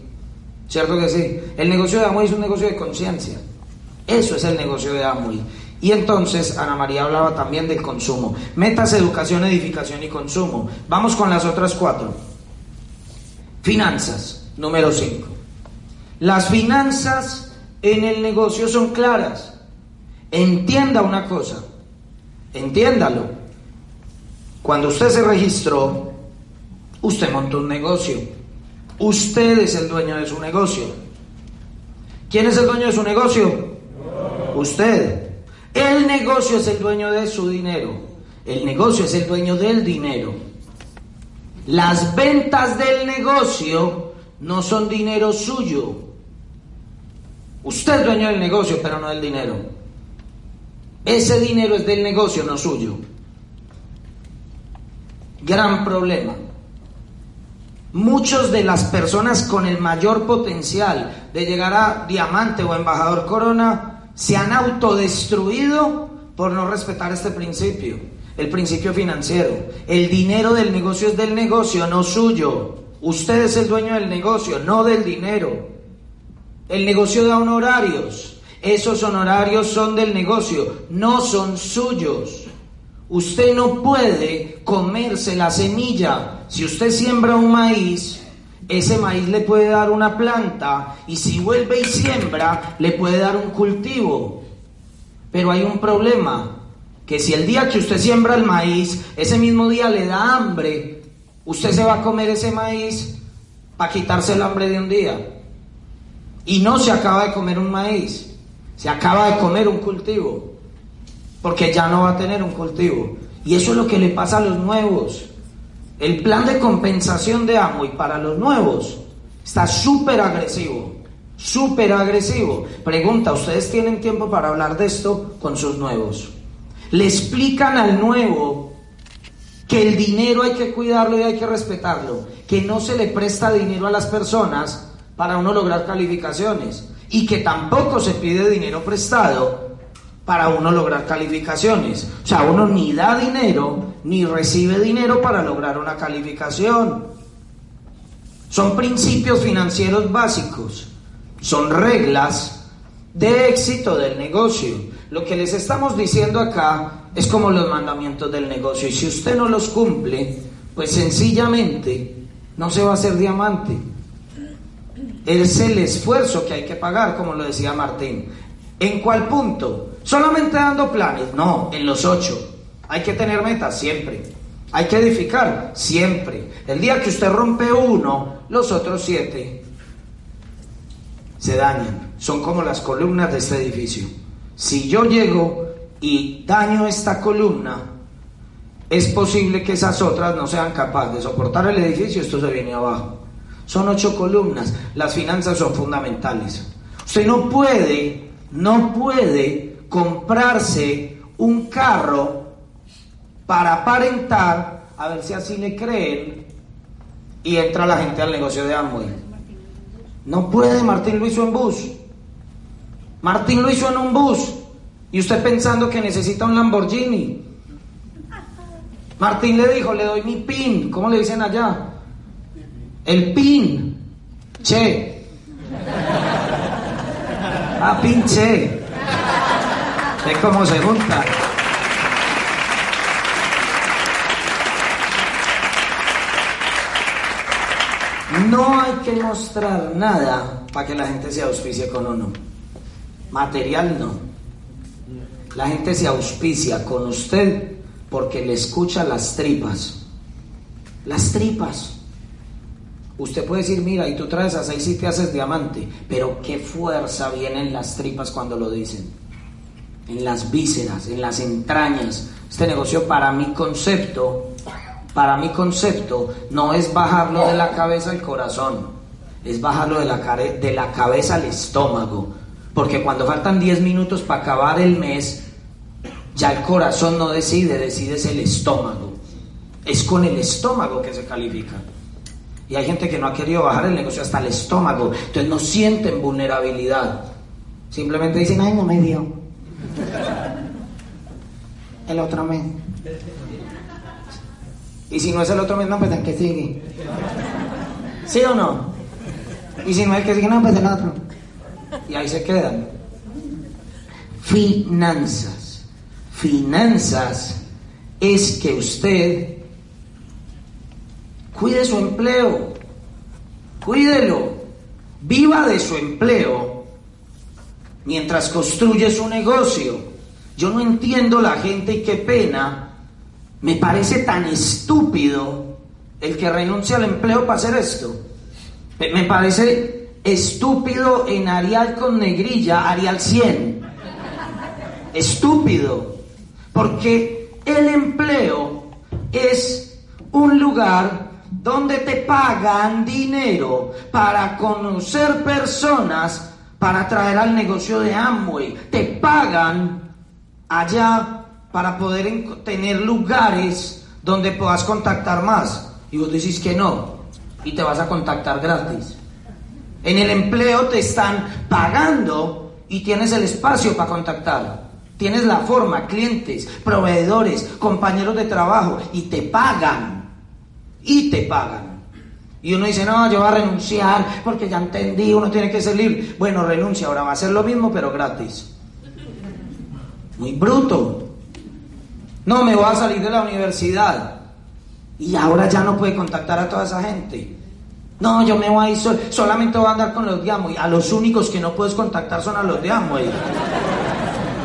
¿Cierto que sí? El negocio de Amoy es un negocio de conciencia. Eso es el negocio de Amoy. Y entonces Ana María hablaba también del consumo. Metas, educación, edificación y consumo. Vamos con las otras cuatro. Finanzas, número cinco. Las finanzas en el negocio son claras. Entienda una cosa, entiéndalo. Cuando usted se registró, usted montó un negocio. Usted es el dueño de su negocio. ¿Quién es el dueño de su negocio? Usted. El negocio es el dueño de su dinero. El negocio es el dueño del dinero. Las ventas del negocio no son dinero suyo. Usted es dueño del negocio, pero no del dinero. Ese dinero es del negocio, no suyo. Gran problema. Muchos de las personas con el mayor potencial de llegar a diamante o embajador corona se han autodestruido por no respetar este principio, el principio financiero. El dinero del negocio es del negocio, no suyo. Usted es el dueño del negocio, no del dinero. El negocio da honorarios. Esos honorarios son del negocio, no son suyos. Usted no puede comerse la semilla. Si usted siembra un maíz, ese maíz le puede dar una planta y si vuelve y siembra, le puede dar un cultivo. Pero hay un problema, que si el día que usted siembra el maíz, ese mismo día le da hambre, usted se va a comer ese maíz para quitarse el hambre de un día. Y no se acaba de comer un maíz, se acaba de comer un cultivo, porque ya no va a tener un cultivo. Y eso es lo que le pasa a los nuevos. El plan de compensación de y para los nuevos está súper agresivo, súper agresivo. Pregunta, ¿ustedes tienen tiempo para hablar de esto con sus nuevos? Le explican al nuevo que el dinero hay que cuidarlo y hay que respetarlo, que no se le presta dinero a las personas para uno lograr calificaciones y que tampoco se pide dinero prestado para uno lograr calificaciones. O sea, uno ni da dinero ni recibe dinero para lograr una calificación. Son principios financieros básicos, son reglas de éxito del negocio. Lo que les estamos diciendo acá es como los mandamientos del negocio y si usted no los cumple, pues sencillamente no se va a hacer diamante es el esfuerzo que hay que pagar, como lo decía Martín. ¿En cuál punto? ¿Solamente dando planes? No, en los ocho. Hay que tener metas siempre. Hay que edificar siempre. El día que usted rompe uno, los otros siete se dañan. Son como las columnas de este edificio. Si yo llego y daño esta columna, es posible que esas otras no sean capaces de soportar el edificio, esto se viene abajo. Son ocho columnas. Las finanzas son fundamentales. Usted no puede, no puede comprarse un carro para aparentar, a ver si así le creen, y entra la gente al negocio de Amway. No puede, Martín lo hizo en bus. Martín lo hizo en un bus. Y usted pensando que necesita un Lamborghini. Martín le dijo, le doy mi PIN. ¿Cómo le dicen allá? El pin. Che. Ah, pinche. Es como se junta. No hay que mostrar nada para que la gente se auspicie con uno. Material no. La gente se auspicia con usted porque le escucha las tripas. Las tripas. Usted puede decir, mira, y tú traes a seis y te haces diamante, pero qué fuerza viene en las tripas cuando lo dicen, en las vísceras, en las entrañas. Este negocio para mi concepto, para mi concepto, no es bajarlo de la cabeza al corazón, es bajarlo de la, de la cabeza al estómago, porque cuando faltan 10 minutos para acabar el mes, ya el corazón no decide, decide es el estómago. Es con el estómago que se califica. Y hay gente que no ha querido bajar el negocio hasta el estómago. Entonces no sienten vulnerabilidad. Simplemente dicen, ay, no me dio. El otro mes. Y si no es el otro mes, no, pues el que sigue. ¿Sí o no? Y si no es el que sigue, no, pues el otro. Y ahí se quedan. Finanzas. Finanzas es que usted Cuide su empleo. Cuídelo. Viva de su empleo. Mientras construye su negocio. Yo no entiendo la gente y qué pena. Me parece tan estúpido el que renuncia al empleo para hacer esto. Me parece estúpido en Arial con negrilla, Arial 100. Estúpido. Porque el empleo es un lugar donde te pagan dinero para conocer personas para traer al negocio de Amway. Te pagan allá para poder tener lugares donde puedas contactar más. Y vos decís que no. Y te vas a contactar gratis. En el empleo te están pagando y tienes el espacio para contactar. Tienes la forma, clientes, proveedores, compañeros de trabajo y te pagan. Y te pagan. Y uno dice, no, yo voy a renunciar porque ya entendí, uno tiene que ser libre. Bueno, renuncia, ahora va a ser lo mismo, pero gratis. Muy bruto. No, me voy a salir de la universidad. Y ahora ya no puede contactar a toda esa gente. No, yo me voy a ir, solamente voy a andar con los de Amway. A los únicos que no puedes contactar son a los de Amway.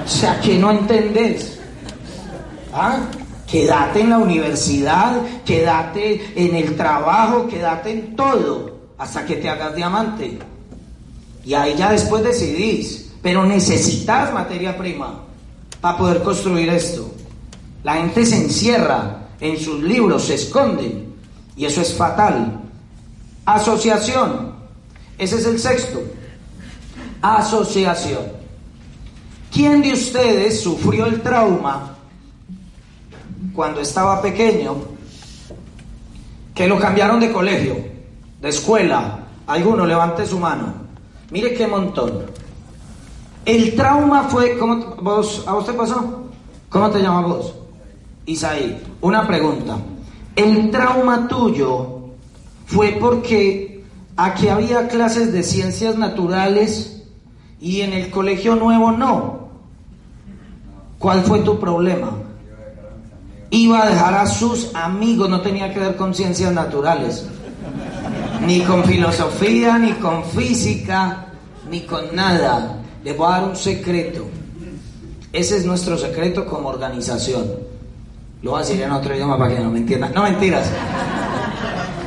O sea, que no entendés. ¿Ah? Quédate en la universidad, quédate en el trabajo, quédate en todo, hasta que te hagas diamante. Y ahí ya después decidís, pero necesitas materia prima para poder construir esto. La gente se encierra en sus libros, se esconden, y eso es fatal. Asociación, ese es el sexto. Asociación. ¿Quién de ustedes sufrió el trauma cuando estaba pequeño que lo cambiaron de colegio, de escuela? Alguno, levante su mano. Mire qué montón. El trauma fue, ¿cómo, vos, ¿a vos te pasó? ¿Cómo te llamas vos? Isaí, una pregunta. El trauma tuyo fue porque aquí había clases de ciencias naturales y en el colegio nuevo no. ¿Cuál fue tu problema? Iba a dejar a sus amigos, no tenía que ver con ciencias naturales, ni con filosofía, ni con física, ni con nada. Le voy a dar un secreto. Ese es nuestro secreto como organización. Lo voy a decir en otro idioma para que no me entiendan. No mentiras.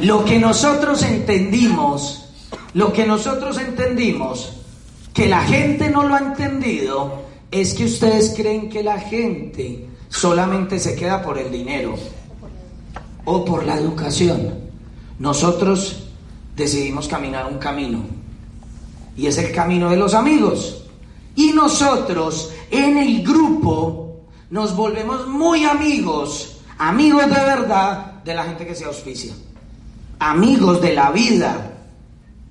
Lo que nosotros entendimos, lo que nosotros entendimos, que la gente no lo ha entendido, es que ustedes creen que la gente solamente se queda por el dinero o por la educación. Nosotros decidimos caminar un camino y es el camino de los amigos. Y nosotros en el grupo nos volvemos muy amigos, amigos de verdad de la gente que se auspicia, amigos de la vida.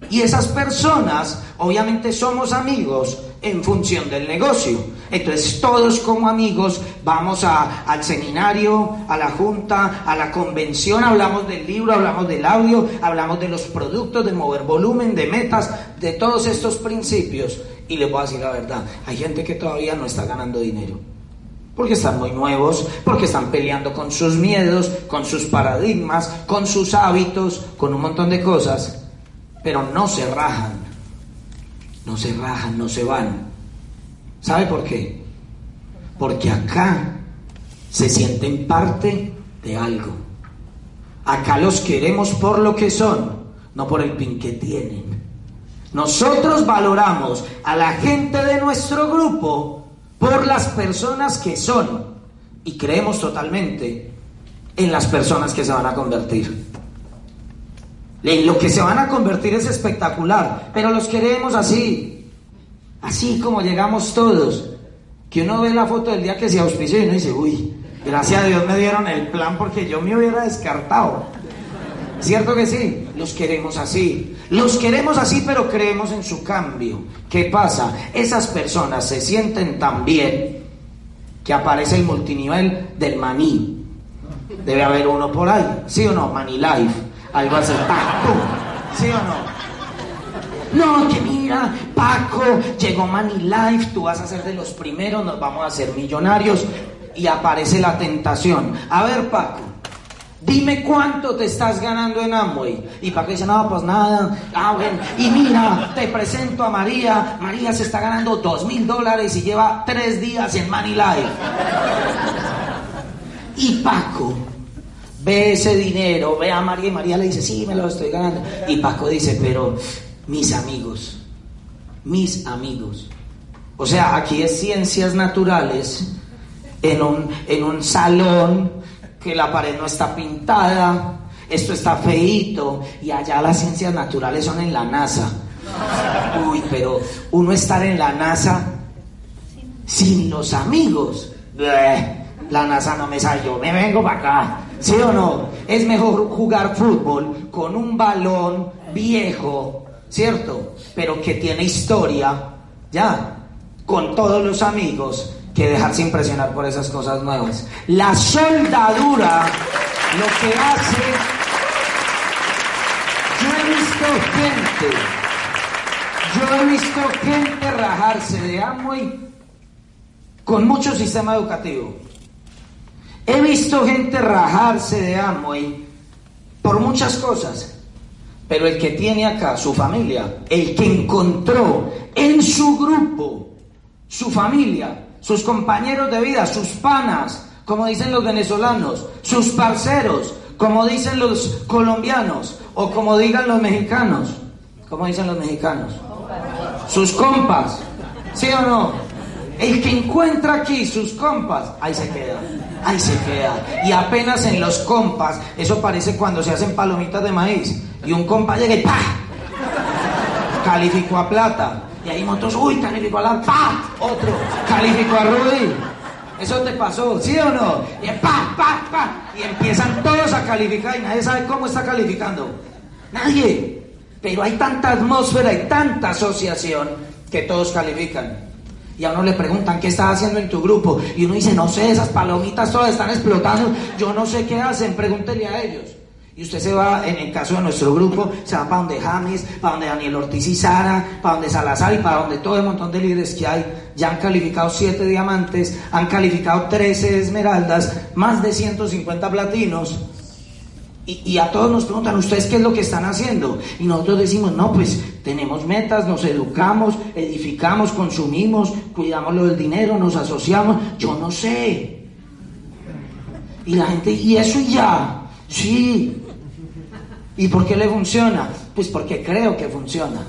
Y esas personas, obviamente somos amigos en función del negocio. Entonces todos como amigos vamos al seminario, a la junta, a la convención, hablamos del libro, hablamos del audio, hablamos de los productos, de mover volumen, de metas, de todos estos principios. Y les voy a decir la verdad, hay gente que todavía no está ganando dinero. Porque están muy nuevos, porque están peleando con sus miedos, con sus paradigmas, con sus hábitos, con un montón de cosas, pero no se rajan, no se rajan, no se van. ¿Sabe por qué? Porque acá se sienten parte de algo. Acá los queremos por lo que son, no por el pin que tienen. Nosotros valoramos a la gente de nuestro grupo por las personas que son y creemos totalmente en las personas que se van a convertir. En lo que se van a convertir es espectacular, pero los queremos así, Así como llegamos todos. Que uno ve la foto del día que se auspició y uno dice, uy, gracias a Dios me dieron el plan porque yo me hubiera descartado. ¿Cierto que sí? Los queremos así. Los queremos así, pero creemos en su cambio. ¿Qué pasa? Esas personas se sienten tan bien que aparece el multinivel del maní. Debe haber uno por ahí. ¿Sí o no? Maní Life. Algo así. ¿Sí o no? No, que mira, Paco, llegó Money Life, tú vas a ser de los primeros, nos vamos a hacer millonarios. Y aparece la tentación. A ver, Paco, Dime cuánto te estás ganando en Amway. Y Paco dice, no, pues nada. Ah, bueno. Y mira, te presento a María. María se está ganando dos mil dólares y lleva tres días en Money Life. Y Paco ve ese dinero, ve a María y María le dice, sí, me lo estoy ganando. Y Paco dice, pero mis amigos, mis amigos. O sea, aquí es ciencias naturales en un, en un salón que la pared no está pintada, esto está feito y allá las ciencias naturales son en la NASA. Uy, pero uno estar en la NASA sin los amigos. La NASA no me salió, me vengo para acá. ¿Sí o no? Es mejor jugar fútbol con un balón viejo, ¿cierto? Pero que tiene historia, ya, con todos los amigos que dejarse impresionar por esas cosas nuevas. La soldadura lo que hace, yo he visto gente, yo he visto gente rajarse de Amway con mucho sistema educativo. He visto gente rajarse de Amway por muchas cosas, pero el que tiene acá su familia, el que encontró en su grupo su familia, sus compañeros de vida, sus panas, como dicen los venezolanos, sus parceros, como dicen los colombianos, o como digan los mexicanos, como dicen los mexicanos, sus compas, ¿sí o no? El que encuentra aquí sus compas, ahí se queda, ahí se queda. Y apenas en los compas, eso parece cuando se hacen palomitas de maíz, y un compa llega y ¡pah! Calificó a plata. Y ahí otros, uy, calificó a la pa, otro, calificó a Rudy. Eso te pasó, ¿sí o no? Y pa, pa, pa. Y empiezan todos a calificar y nadie sabe cómo está calificando. Nadie. Pero hay tanta atmósfera y tanta asociación que todos califican. Y a uno le preguntan, ¿qué estás haciendo en tu grupo? Y uno dice, no sé, esas palomitas todas están explotando. Yo no sé qué hacen, pregúntele a ellos. Y usted se va, en el caso de nuestro grupo, se va para donde James, para donde Daniel Ortiz y Sara, para donde Salazar y para donde todo el montón de líderes que hay. Ya han calificado 7 diamantes, han calificado 13 esmeraldas, más de 150 platinos. Y, y, a todos nos preguntan, ¿ustedes qué es lo que están haciendo? Y nosotros decimos, no, pues tenemos metas, nos educamos, edificamos, consumimos, cuidamos lo del dinero, nos asociamos. Yo no sé. Y la gente, ¿y eso ya? Sí, ¿Y por qué le funciona? Pues porque creo que funciona.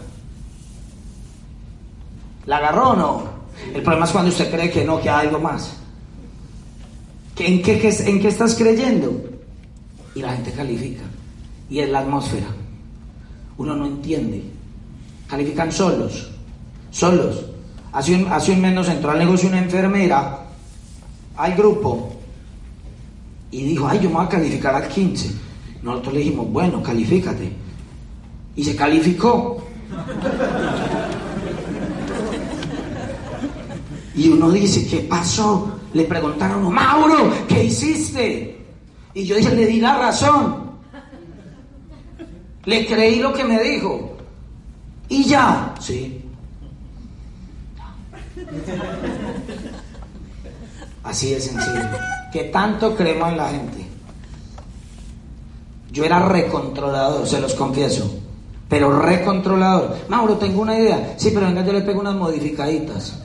¿La agarró o no? El problema es cuando usted cree que no, que hay algo más. ¿En qué, ¿En qué estás creyendo? Y la gente califica. Y es la atmósfera. Uno no entiende. Califican solos. Solos. Hace un, hace un mes nos entró al negocio una enfermera al grupo y dijo, ay, yo me voy a calificar al 15. Nosotros le dijimos, bueno, califícate. Y se calificó. Y uno dice, ¿qué pasó? Le preguntaron, Mauro, ¿qué hiciste? Y yo dije, le di la razón. Le creí lo que me dijo. Y ya, sí. Así de sencillo. Que tanto creemos en la gente. Yo era recontrolador, se los confieso. Pero recontrolador. Mauro, tengo una idea. Sí, pero venga, yo le pego unas modificaditas.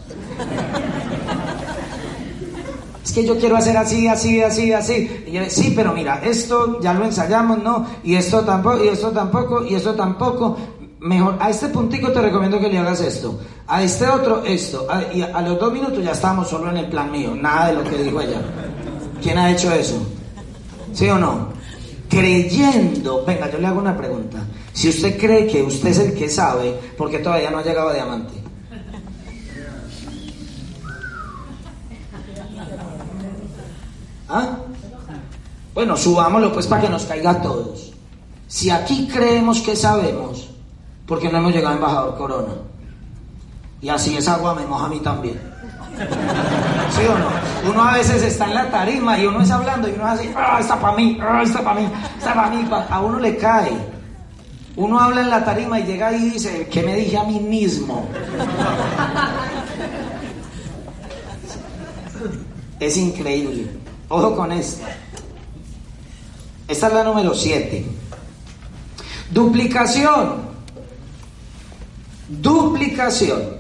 es que yo quiero hacer así, así, así, así. Y yo, sí, pero mira, esto ya lo ensayamos, ¿no? Y esto tampoco, y esto tampoco, y esto tampoco. Mejor, a este puntico te recomiendo que le hagas esto. A este otro, esto. y a los dos minutos ya estamos solo en el plan mío. Nada de lo que dijo ella. ¿Quién ha hecho eso? ¿Sí o no? Creyendo, venga, yo le hago una pregunta. Si usted cree que usted es el que sabe, ¿por qué todavía no ha llegado a diamante? ¿Ah? Bueno, subámoslo pues para que nos caiga a todos. Si aquí creemos que sabemos, ¿por qué no hemos llegado a embajador Corona? Y así esa agua me moja a mí también. ¿Sí o no? Uno a veces está en la tarima y uno está hablando y uno hace, ah, está para mí, ah, está para mí, está para mí. A uno le cae. Uno habla en la tarima y llega y dice, ¿qué me dije a mí mismo? Es increíble. Ojo con esto. Esta es la número 7. Duplicación. Duplicación.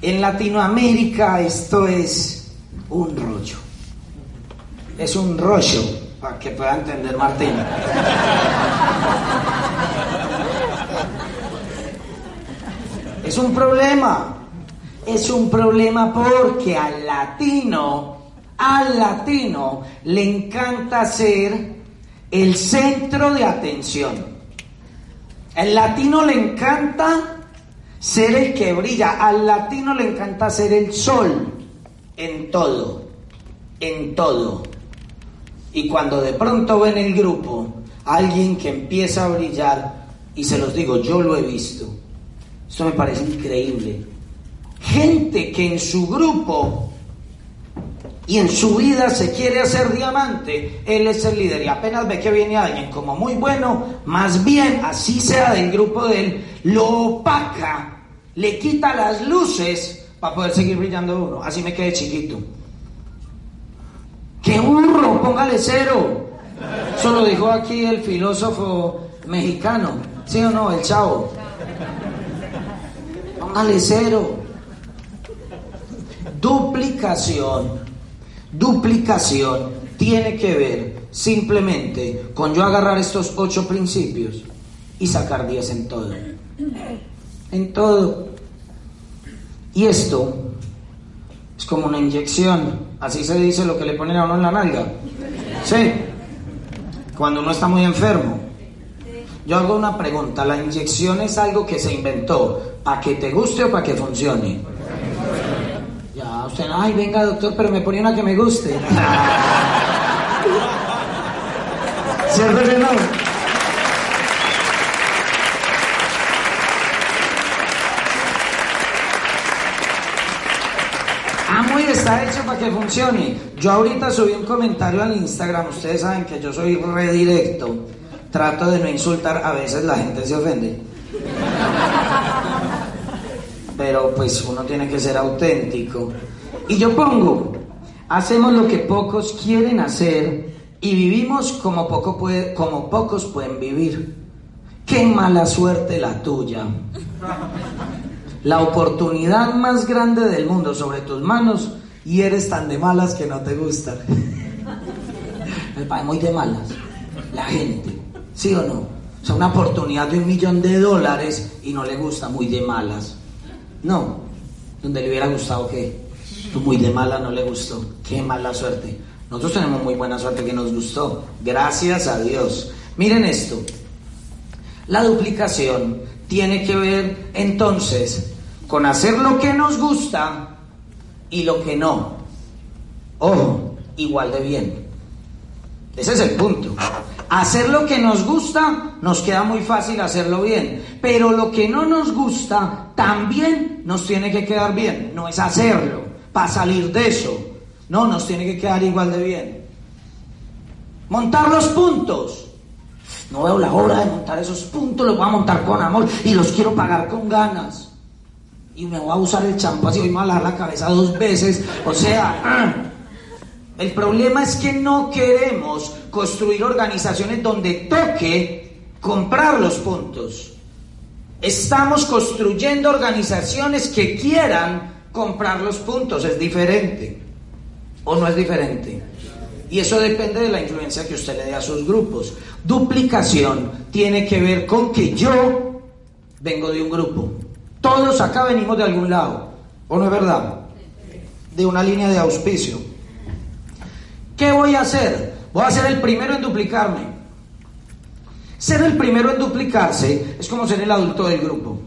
En Latinoamérica esto es un rollo. Es un rollo, para que pueda entender Martín. Es un problema. Es un problema porque al latino, al latino le encanta ser el centro de atención. Al latino le encanta ser el que brilla. Al latino le encanta ser el sol en todo, en todo. Y cuando de pronto ven el grupo alguien que empieza a brillar, y se los digo, yo lo he visto, esto me parece increíble. Gente que en su grupo y en su vida se quiere hacer diamante, él es el líder y apenas ve que viene alguien como muy bueno, más bien así sea del grupo de él, lo opaca, le quita las luces para poder seguir brillando uno, así me quede chiquito. ¡Qué burro! Póngale cero. Eso lo dijo aquí el filósofo mexicano, ¿sí o no? El chavo. Póngale cero. Duplicación. Duplicación tiene que ver simplemente con yo agarrar estos ocho principios y sacar diez en todo. En todo. Y esto es como una inyección. Así se dice lo que le ponen a uno en la nalga. Sí. Cuando uno está muy enfermo. Yo hago una pregunta. ¿La inyección es algo que se inventó para que te guste o para que funcione? Usted, ay, venga doctor, pero me pone una que me guste. ¿Cierto que no? Ah, muy está hecho para que funcione. Yo ahorita subí un comentario al Instagram, ustedes saben que yo soy redirecto. Trato de no insultar, a veces la gente se ofende. Pero pues uno tiene que ser auténtico. Y yo pongo, hacemos lo que pocos quieren hacer y vivimos como, poco puede, como pocos pueden vivir. Qué mala suerte la tuya. La oportunidad más grande del mundo sobre tus manos y eres tan de malas que no te gusta. Padre muy de malas. La gente, ¿sí o no? O sea, una oportunidad de un millón de dólares y no le gusta muy de malas. No, donde le hubiera gustado que muy de mala no le gustó. Qué mala suerte. Nosotros tenemos muy buena suerte que nos gustó. Gracias a Dios. Miren esto. La duplicación tiene que ver entonces con hacer lo que nos gusta y lo que no. Ojo, igual de bien. Ese es el punto. Hacer lo que nos gusta nos queda muy fácil hacerlo bien, pero lo que no nos gusta también nos tiene que quedar bien, no es hacerlo para salir de eso, no, nos tiene que quedar igual de bien. Montar los puntos. No veo la hora de montar esos puntos, los voy a montar con amor y los quiero pagar con ganas. Y me voy a usar el champú así, voy a la cabeza dos veces. O sea, el problema es que no queremos construir organizaciones donde toque comprar los puntos. Estamos construyendo organizaciones que quieran comprar los puntos, es diferente. ¿O no es diferente? Y eso depende de la influencia que usted le dé a sus grupos. Duplicación tiene que ver con que yo vengo de un grupo. Todos acá venimos de algún lado. ¿O no es verdad? De una línea de auspicio. ¿Qué voy a hacer? Voy a ser el primero en duplicarme. Ser el primero en duplicarse es como ser el adulto del grupo.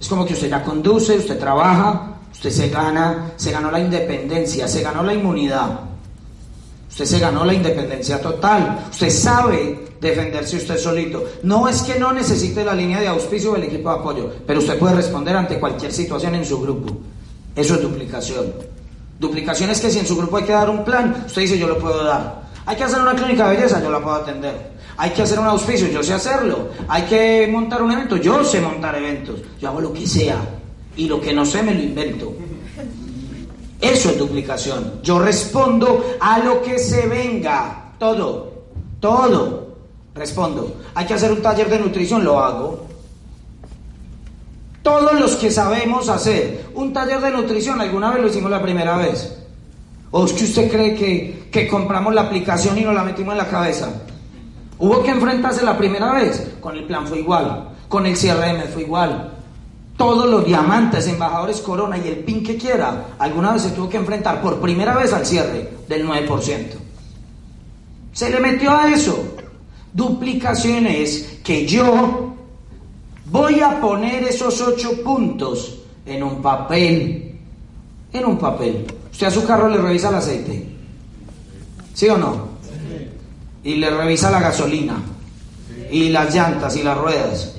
Es como que usted ya conduce, usted trabaja, usted se gana, se ganó la independencia, se ganó la inmunidad. Usted se ganó la independencia total. Usted sabe defenderse usted solito. No es que no necesite la línea de auspicio o el equipo de apoyo, pero usted puede responder ante cualquier situación en su grupo. Eso es duplicación. Duplicación es que si en su grupo hay que dar un plan, usted dice yo lo puedo dar. Hay que hacer una clínica de belleza, yo la puedo atender. Hay que hacer un auspicio, yo sé hacerlo. Hay que montar un evento, yo sé montar eventos. Yo hago lo que sea. Y lo que no sé me lo invento. Eso es duplicación. Yo respondo a lo que se venga. Todo. Todo. Respondo. Hay que hacer un taller de nutrición, lo hago. Todos los que sabemos hacer un taller de nutrición, alguna vez lo hicimos la primera vez. ¿O es que usted cree que, que compramos la aplicación y nos la metimos en la cabeza? Hubo que enfrentarse la primera vez. Con el plan fue igual. Con el CRM fue igual. Todos los diamantes, embajadores Corona y el PIN que quiera, alguna vez se tuvo que enfrentar por primera vez al cierre del 9%. Se le metió a eso. Duplicaciones que yo voy a poner esos ocho puntos en un papel. En un papel. Usted a su carro le revisa el aceite. ¿Sí o no? Y le revisa la gasolina. Y las llantas y las ruedas.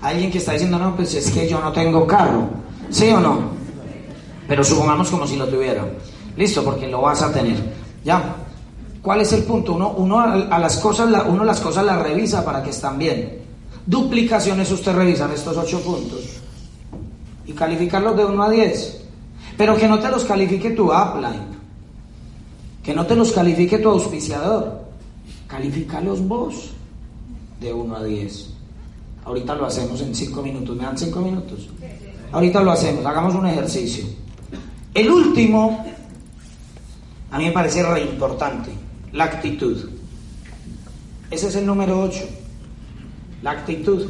Alguien que está diciendo, no, pues es que yo no tengo carro. ¿Sí o no? Pero supongamos como si lo tuviera. Listo, porque lo vas a tener. Ya. ¿Cuál es el punto? Uno, uno a, las cosas, uno las cosas las revisa para que están bien. Duplicaciones, usted revisa estos ocho puntos y calificarlos de 1 a 10. Pero que no te los califique tu upline, que no te los califique tu auspiciador, califícalos vos de 1 a 10. Ahorita lo hacemos en 5 minutos, ¿me dan 5 minutos? Ahorita lo hacemos, hagamos un ejercicio. El último, a mí me parece re importante, la actitud. Ese es el número 8, la actitud.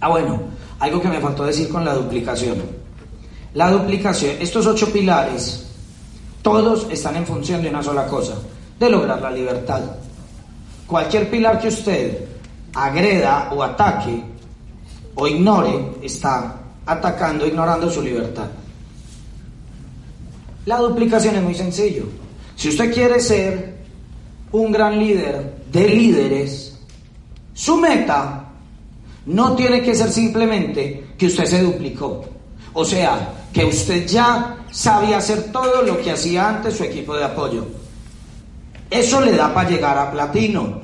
Ah, bueno, algo que me faltó decir con la duplicación. La duplicación, estos ocho pilares, todos están en función de una sola cosa, de lograr la libertad. Cualquier pilar que usted agreda o ataque o ignore, está atacando, ignorando su libertad. La duplicación es muy sencillo. Si usted quiere ser un gran líder de líderes, su meta no tiene que ser simplemente que usted se duplicó. O sea, que usted ya sabía hacer todo lo que hacía antes su equipo de apoyo. Eso le da para llegar a platino.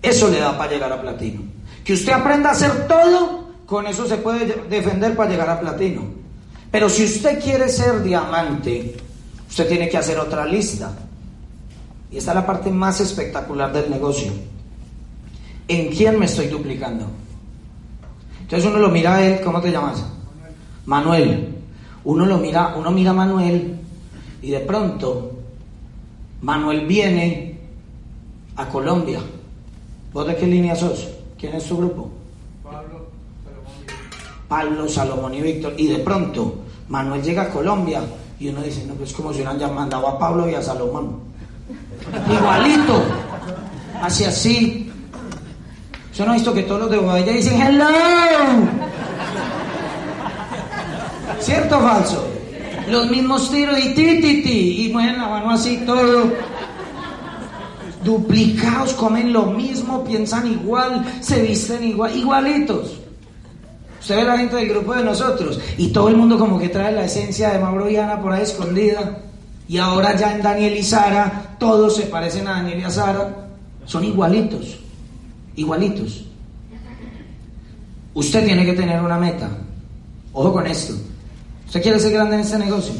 Eso le da para llegar a platino. Que usted aprenda a hacer todo, con eso se puede defender para llegar a platino. Pero si usted quiere ser diamante, usted tiene que hacer otra lista. Y esta es la parte más espectacular del negocio. ¿En quién me estoy duplicando? Entonces uno lo mira a él, ¿cómo te llamas? Manuel. Uno lo mira, uno mira a Manuel y de pronto Manuel viene a Colombia. ¿Vos de qué línea sos? ¿Quién es tu grupo? Pablo Salomón. Pablo, Salomón y Víctor. Y de pronto Manuel llega a Colombia y uno dice, no, pues como si hubieran mandado a Pablo y a Salomón. Igualito. Así así. Yo no he visto que todos los de Bobadilla dicen hello. ¿Cierto o falso? Los mismos tiros y ti, ti, ti. Y mueven la mano así todo. Duplicados, comen lo mismo, piensan igual, se visten igual, igualitos. Usted ve la gente del grupo de nosotros y todo el mundo como que trae la esencia de Mauro y Ana por ahí escondida. Y ahora ya en Daniel y Sara, todos se parecen a Daniel y a Sara. Son igualitos, igualitos. Usted tiene que tener una meta. Ojo con esto. ¿Usted quiere ser grande en este negocio?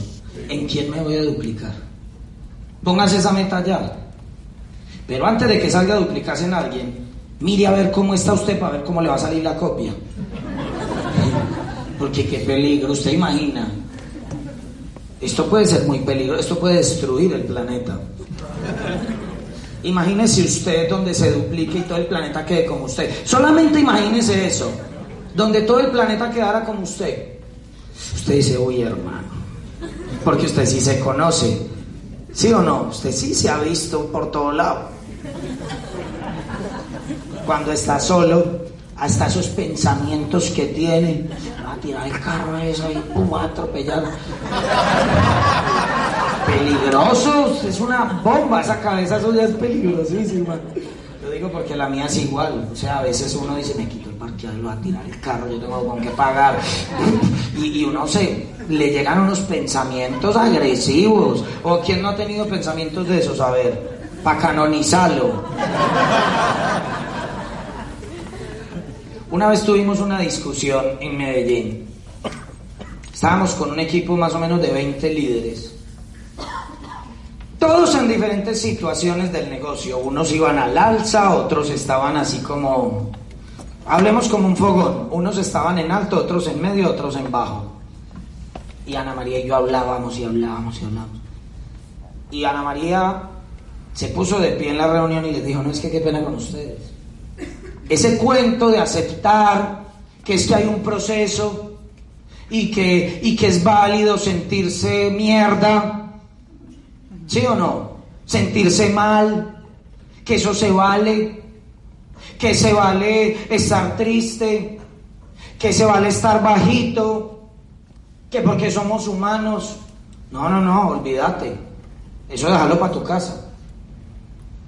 ¿En quién me voy a duplicar? Póngase esa meta ya. Pero antes de que salga a duplicarse en alguien, mire a ver cómo está usted para ver cómo le va a salir la copia. Porque qué peligro, usted imagina. Esto puede ser muy peligroso, esto puede destruir el planeta. Imagínese usted donde se duplique y todo el planeta quede como usted. Solamente imagínese eso, donde todo el planeta quedara como usted. Usted dice, uy hermano, porque usted sí se conoce, ¿sí o no? Usted sí se ha visto por todo lado. Cuando está solo, hasta esos pensamientos que tiene, va a tirar el carro eso y va a atropellar. Peligroso, es una bomba esa cabeza suya es peligrosísima. Digo porque la mía es igual. O sea, a veces uno dice, me quito el parqueado y lo va a tirar el carro, yo tengo con qué pagar. Y, y uno se le llegan unos pensamientos agresivos. O quién no ha tenido pensamientos de esos, a ver, para canonizarlo. Una vez tuvimos una discusión en Medellín. Estábamos con un equipo más o menos de 20 líderes. Todos en diferentes situaciones del negocio. Unos iban al alza, otros estaban así como, hablemos como un fogón. Unos estaban en alto, otros en medio, otros en bajo. Y Ana María y yo hablábamos y hablábamos y hablábamos. Y Ana María se puso de pie en la reunión y les dijo, no es que qué pena con ustedes. Ese cuento de aceptar que es que hay un proceso y que, y que es válido sentirse mierda, ¿sí o no? Sentirse mal, que eso se vale, que se vale estar triste, que se vale estar bajito, que porque somos humanos. No, no, no, olvídate. Eso déjalo para tu casa.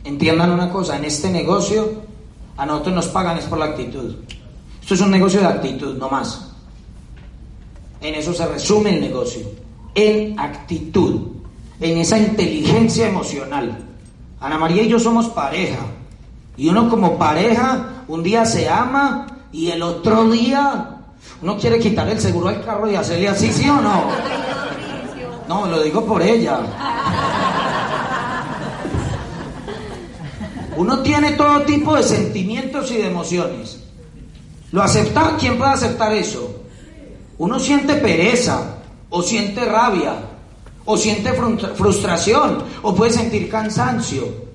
Entiendan una cosa, en este negocio a nosotros nos pagan es por la actitud. Esto es un negocio de actitud, no más. En eso se resume el negocio. En actitud, en esa inteligencia emocional. Ana María y yo somos pareja. Y uno como pareja, un día se ama y el otro día uno quiere quitar el seguro al carro y hacerle así, ¿sí o no? No, lo digo por ella. Uno tiene todo tipo de sentimientos y de emociones. ¿Lo acepta? ¿Quién puede aceptar eso? Uno siente pereza, o siente rabia, o siente frustración, o puede sentir cansancio,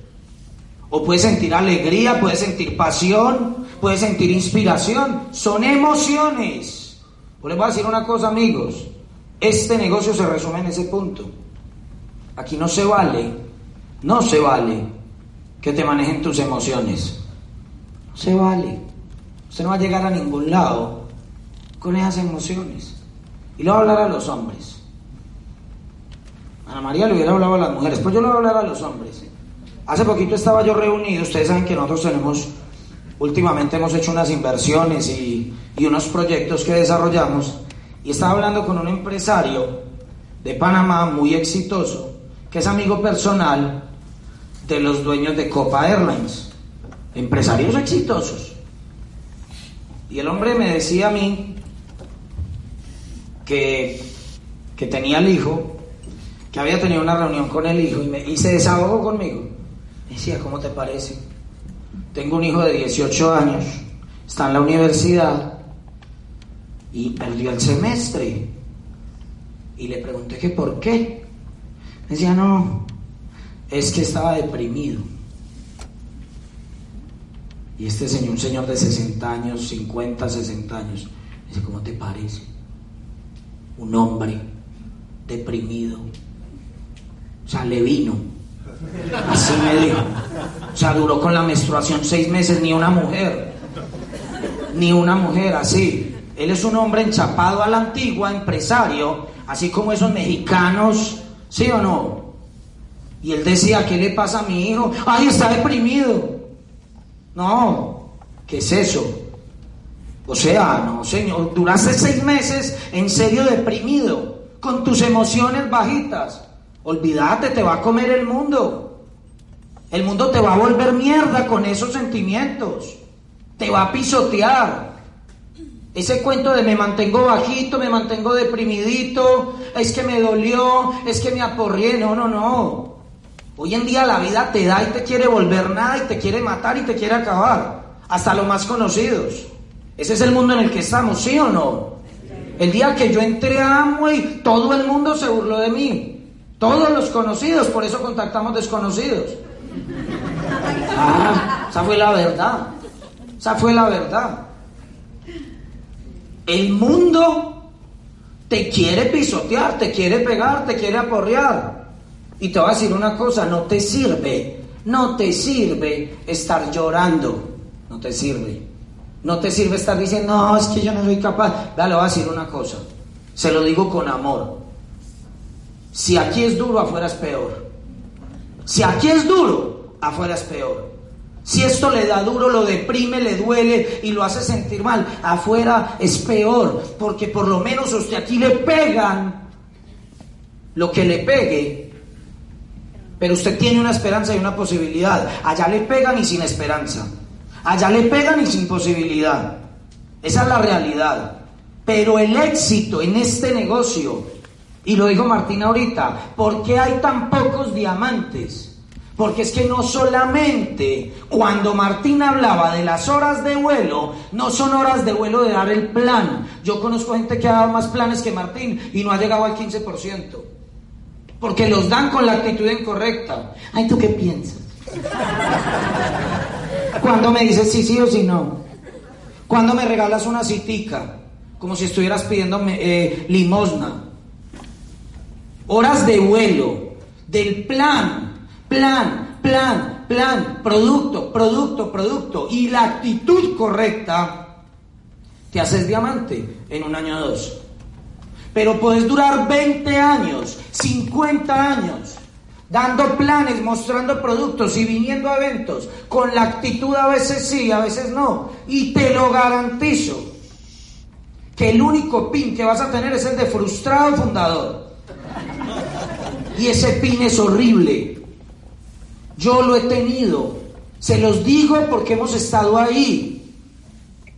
o puede sentir alegría, puede sentir pasión, puede sentir inspiración. Son emociones. Pues les voy a decir una cosa, amigos. Este negocio se resume en ese punto. Aquí no se vale, no se vale que te manejen tus emociones. No se vale. Usted no va a llegar a ningún lado con esas emociones. Y le voy a hablar a los hombres. Ana María le hubiera hablado a las mujeres, pues yo le voy a hablar a los hombres. Hace poquito estaba yo reunido, ustedes saben que nosotros tenemos, últimamente hemos hecho unas inversiones y, y unos proyectos que desarrollamos, y estaba hablando con un empresario de Panamá muy exitoso, que es amigo personal de los dueños de Copa Airlines, empresarios exitosos. Y el hombre me decía a mí que, que tenía el hijo, que había tenido una reunión con el hijo y, me, se desahogó conmigo. Me decía, ¿cómo te parece? Tengo un hijo de 18 años, está en la universidad y perdió el semestre. Y le pregunté que por qué. Me decía, no, es que estaba deprimido. Y este señor, un señor de 60 años, 50, 60 años, dice, ¿cómo te parece? Un hombre deprimido. Sea, le vino. Así me dijo. O sea, duró con la menstruación seis meses, ni una mujer. Ni una mujer así. Él es un hombre enchapado a la antigua, empresario, así como esos mexicanos, ¿sí o no? Y él decía, ¿qué le pasa a mi hijo? Ay, está deprimido. No, ¿qué es eso? O sea, no, señor, duraste seis meses en serio deprimido, con tus emociones bajitas. Olvídate, te va a comer el mundo. El mundo te va a volver mierda con esos sentimientos. Te va a pisotear. Ese cuento de me mantengo bajito, me mantengo deprimidito, es que me dolió, es que me aporrié. No, no, no. Hoy en día la vida te da y te quiere volver nada y te quiere matar y te quiere acabar. Hasta los más conocidos. Ese es el mundo en el que estamos, ¿sí o no? El día que yo entré a Amway, todo el mundo se burló de mí. Todos los conocidos, por eso contactamos desconocidos. Ah, esa fue la verdad. Esa fue la verdad. El mundo te quiere pisotear, te quiere pegar, te quiere aporrear. Y te voy a decir una cosa, no te sirve, no te sirve estar llorando, no te sirve. No te sirve estar diciendo, no, es que yo no soy capaz. Vale, le voy a decir una cosa, se lo digo con amor. Si aquí es duro, afuera es peor. Si aquí es duro, afuera es peor. Si esto le da duro, lo deprime, le duele y lo hace sentir mal, afuera es peor, porque por lo menos usted aquí le pegan lo que le pegue, pero usted tiene una esperanza y una posibilidad. Allá le pegan y sin esperanza. Allá le pegan y sin posibilidad. Esa es la realidad. Pero el éxito en este negocio, y lo dijo Martín ahorita, ¿por qué hay tan pocos diamantes? Porque es que no solamente cuando Martín hablaba de las horas de vuelo, no son horas de vuelo de dar el plan. Yo conozco gente que ha dado más planes que Martín y no ha llegado al 15%. Porque los dan con la actitud incorrecta. Ay, ¿tú qué piensas? Cuando me dices sí, sí o sí no. Cuando me regalas una citica, como si estuvieras pidiendo eh, limosna. Horas de vuelo, del plan, plan, plan, plan, producto, producto, producto. Y la actitud correcta, te haces diamante en un año o dos. Pero puedes durar 20 años, 50 años, dando planes, mostrando productos y viniendo a eventos, con la actitud a veces sí, a veces no. Y te lo garantizo, que el único pin que vas a tener es el de frustrado fundador. Y ese pin es horrible. Yo lo he tenido. Se los digo porque hemos estado ahí.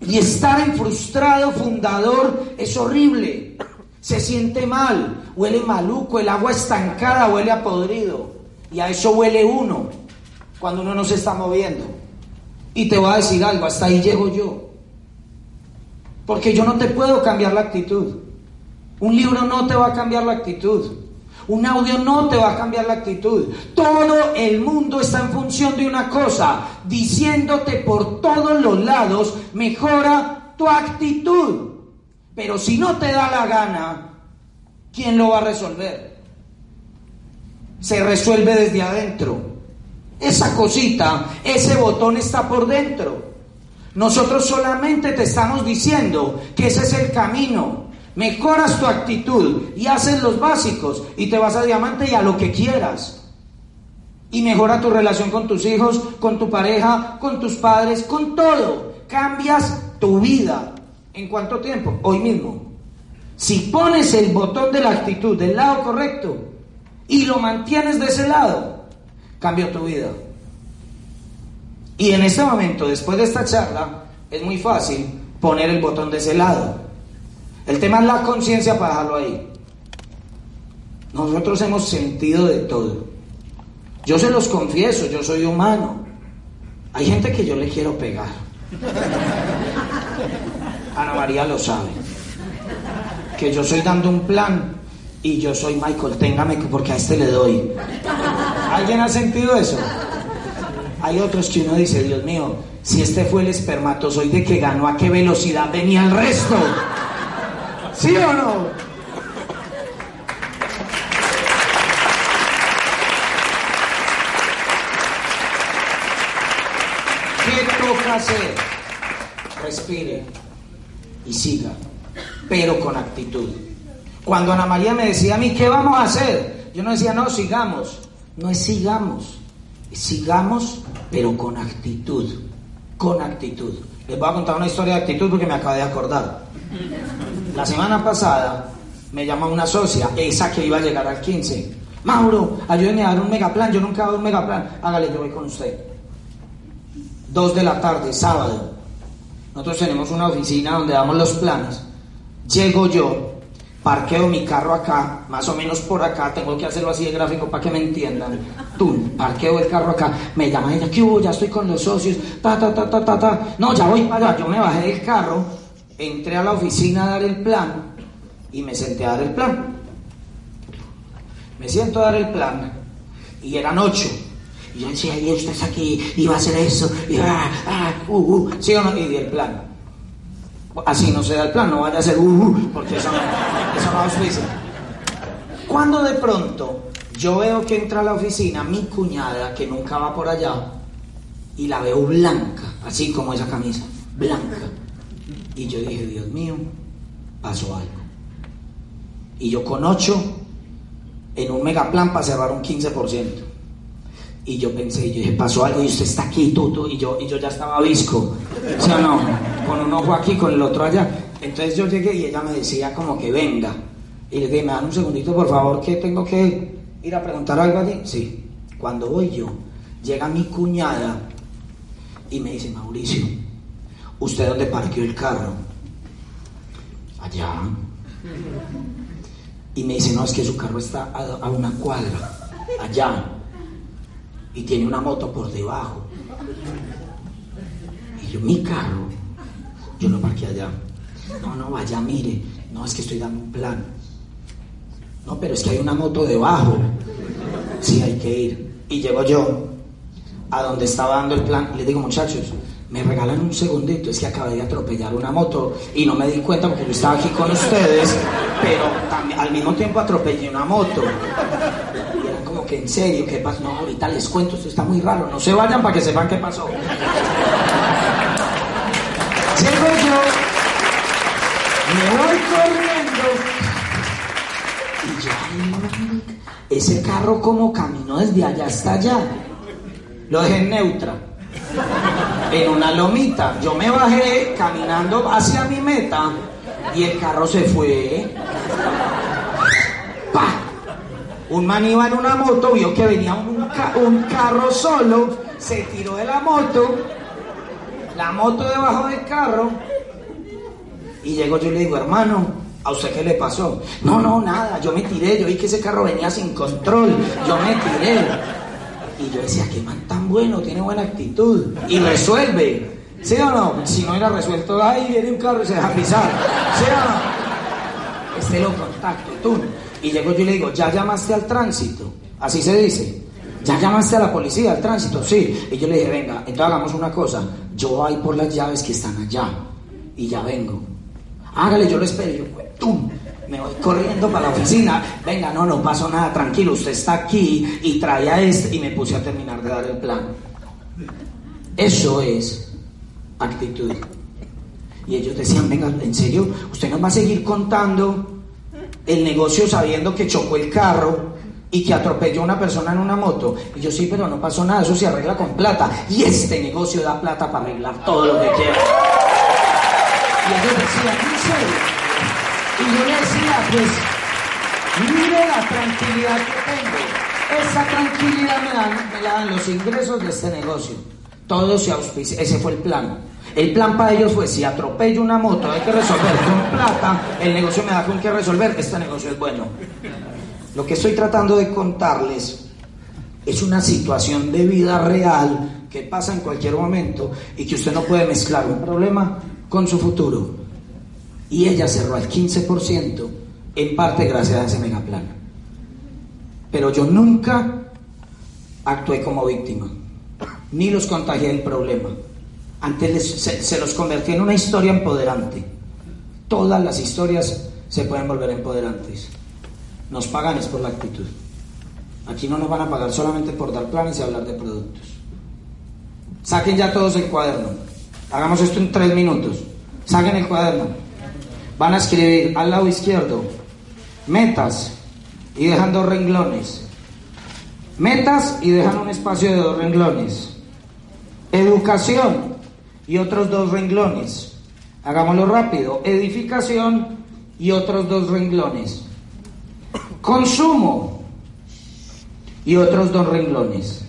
Y estar en frustrado fundador es horrible se siente mal, huele maluco, el agua estancada huele a podrido. Y a eso huele uno cuando uno no se está moviendo. Y te voy a decir algo, hasta ahí llego yo. Porque yo no te puedo cambiar la actitud. Un libro no te va a cambiar la actitud. Un audio no te va a cambiar la actitud. Todo el mundo está en función de una cosa, diciéndote por todos los lados, mejora tu actitud. Pero si no te da la gana, ¿quién lo va a resolver? Se resuelve desde adentro. Esa cosita, ese botón está por dentro. Nosotros solamente te estamos diciendo que ese es el camino. Mejoras tu actitud y haces los básicos y te vas a diamante y a lo que quieras. Y mejora tu relación con tus hijos, con tu pareja, con tus padres, con todo. Cambias tu vida. ¿En cuánto tiempo? Hoy mismo. Si pones el botón de la actitud del lado correcto y lo mantienes de ese lado, cambia tu vida. Y en este momento, después de esta charla, es muy fácil poner el botón de ese lado. El tema es la conciencia para dejarlo ahí. Nosotros hemos sentido de todo. Yo se los confieso, yo soy humano. Hay gente que yo le quiero pegar. Ana María lo sabe. Que yo soy dando un plan y yo soy Michael, téngame porque a este le doy. ¿Alguien ha sentido eso? Hay otros que uno dice, Dios mío, si este fue el espermatozoide que ganó, ¿a qué velocidad venía el resto? ¿Sí o no? ¿Qué toca hacer? Respire y siga, pero con actitud. Cuando Ana María me decía a mí, ¿qué vamos a hacer? Yo no decía, no, sigamos. No es sigamos, es sigamos, pero con actitud, con actitud. Les voy a contar una historia de actitud porque me acabo de acordar. La semana pasada me llama una socia, esa que iba a llegar al 15. Mauro, ayúdeme a dar un megaplan, yo nunca he dado un megaplan. Hágale, yo voy con usted. Dos de la tarde, sábado. Nosotros tenemos una oficina donde damos los planes. Llego yo, parqueo mi carro acá, más o menos por acá, tengo que hacerlo así de gráfico para que me entiendan. Tú, parqueo el carro acá, me llama ella, ¿qué hubo? Ya estoy con los socios, ta, ta, ta, ta, ta, ta. No, ya voy para allá. Yo me bajé del carro, entré a la oficina a dar el plan y me senté a dar el plan. Me siento a dar el plan y eran ocho. Y yo decía, y usted es aquí, y va a hacer eso, y ah, ah, uh, uh, ¿sí o no? Y di el plan. Así no se da el plan, no vaya a ser uh, uh porque eso no, eso no auspicia. Cuando de pronto yo veo que entra a la oficina mi cuñada, que nunca va por allá, y la veo blanca, así como esa camisa, blanca. Y yo dije, Dios mío, pasó algo. Y yo con ocho, en un megaplan para cerrar un 15%. Y yo pensé, yo dije, pasó algo y usted está aquí, tú, y yo, y yo ya estaba visco. O sea, no, con un ojo aquí, con el otro allá. Entonces yo llegué y ella me decía como que venga. Y le dije, me dan un segundito, por favor, que tengo que ir a preguntar algo a. Sí. Cuando voy yo, llega mi cuñada y me dice, Mauricio, ¿usted dónde parqueó el carro? allá. Y me dice, no, es que su carro está a, una cuadra, allá. Y tiene una moto por debajo. Y yo, mi carro, yo lo parqué allá. No, no, vaya, mire. No, es que estoy dando un plan. No, pero es que hay una moto debajo. Sí, hay que ir. Y llego yo a donde estaba dando el plan y le digo, muchachos, me regalan un segundito, es que acabé de atropellar una moto y no me di cuenta porque yo estaba aquí con ustedes, pero al mismo tiempo atropellé una moto. Y eran como que en serio, ¿qué pasó? No, ahorita les cuento, esto está muy raro, no se vayan para que sepan qué pasó. Llego yo, me voy corriendo y yo, ese carro como caminó desde allá hasta allá. Lo dejé en neutra. En una lomita. Yo me bajé caminando hacia mi meta y el carro se fue. ¡Pah! Un man iba en una moto, vio que venía un, un carro solo, se tiró de la moto, la moto debajo del carro, y llego yo y le digo, hermano, ¿a usted qué le pasó? No, no, nada, yo me tiré, yo vi que ese carro venía sin control, yo me tiré. Y yo decía, qué man tan bueno, tiene buena actitud. Y resuelve. ¿Sí o no? Si no era resuelto, ahí viene un carro y se deja pisar. ¿Sí o no? Este lo contacto, tú. Y llego yo le digo, ¿ya llamaste al tránsito? Así se dice. ¿Ya llamaste a la policía, al tránsito? Sí. Y yo le dije, venga, entonces hagamos una cosa. Yo voy por las llaves que están allá. Y ya vengo. Hágale, yo lo espero. Y yo, ¡tum! Me voy corriendo para la oficina. Venga, no, no pasó nada, tranquilo, usted está aquí y trae a este y me puse a terminar de dar el plan. Eso es actitud. Y ellos decían, venga, en serio, usted nos va a seguir contando el negocio sabiendo que chocó el carro y que atropelló a una persona en una moto. Y yo sí, pero no pasó nada, eso se arregla con plata. Y este negocio da plata para arreglar todo lo que quiera. Y ellos decían, en serio. Y yo decía, pues, mire la tranquilidad que tengo. Esa tranquilidad me, dan, me la dan los ingresos de este negocio. Todo se auspicia. Ese fue el plan. El plan para ellos fue, si atropello una moto, hay que resolver con plata, el negocio me da con qué resolver, este negocio es bueno. Lo que estoy tratando de contarles es una situación de vida real que pasa en cualquier momento y que usted no puede mezclar un problema con su futuro y ella cerró al 15%, en parte gracias a ese megaplan. Pero yo nunca actué como víctima, ni los contagié del problema. Antes se, se los convertí en una historia empoderante. Todas las historias se pueden volver empoderantes. Nos pagan es por la actitud. Aquí no nos van a pagar solamente por dar planes y hablar de productos. Saquen ya todos el cuaderno. Hagamos esto en tres minutos. Saquen el cuaderno van a escribir al lado izquierdo metas y dejan dos renglones. Metas y dejan un espacio de dos renglones. Educación y otros dos renglones. Hagámoslo rápido. Edificación y otros dos renglones. Consumo y otros dos renglones.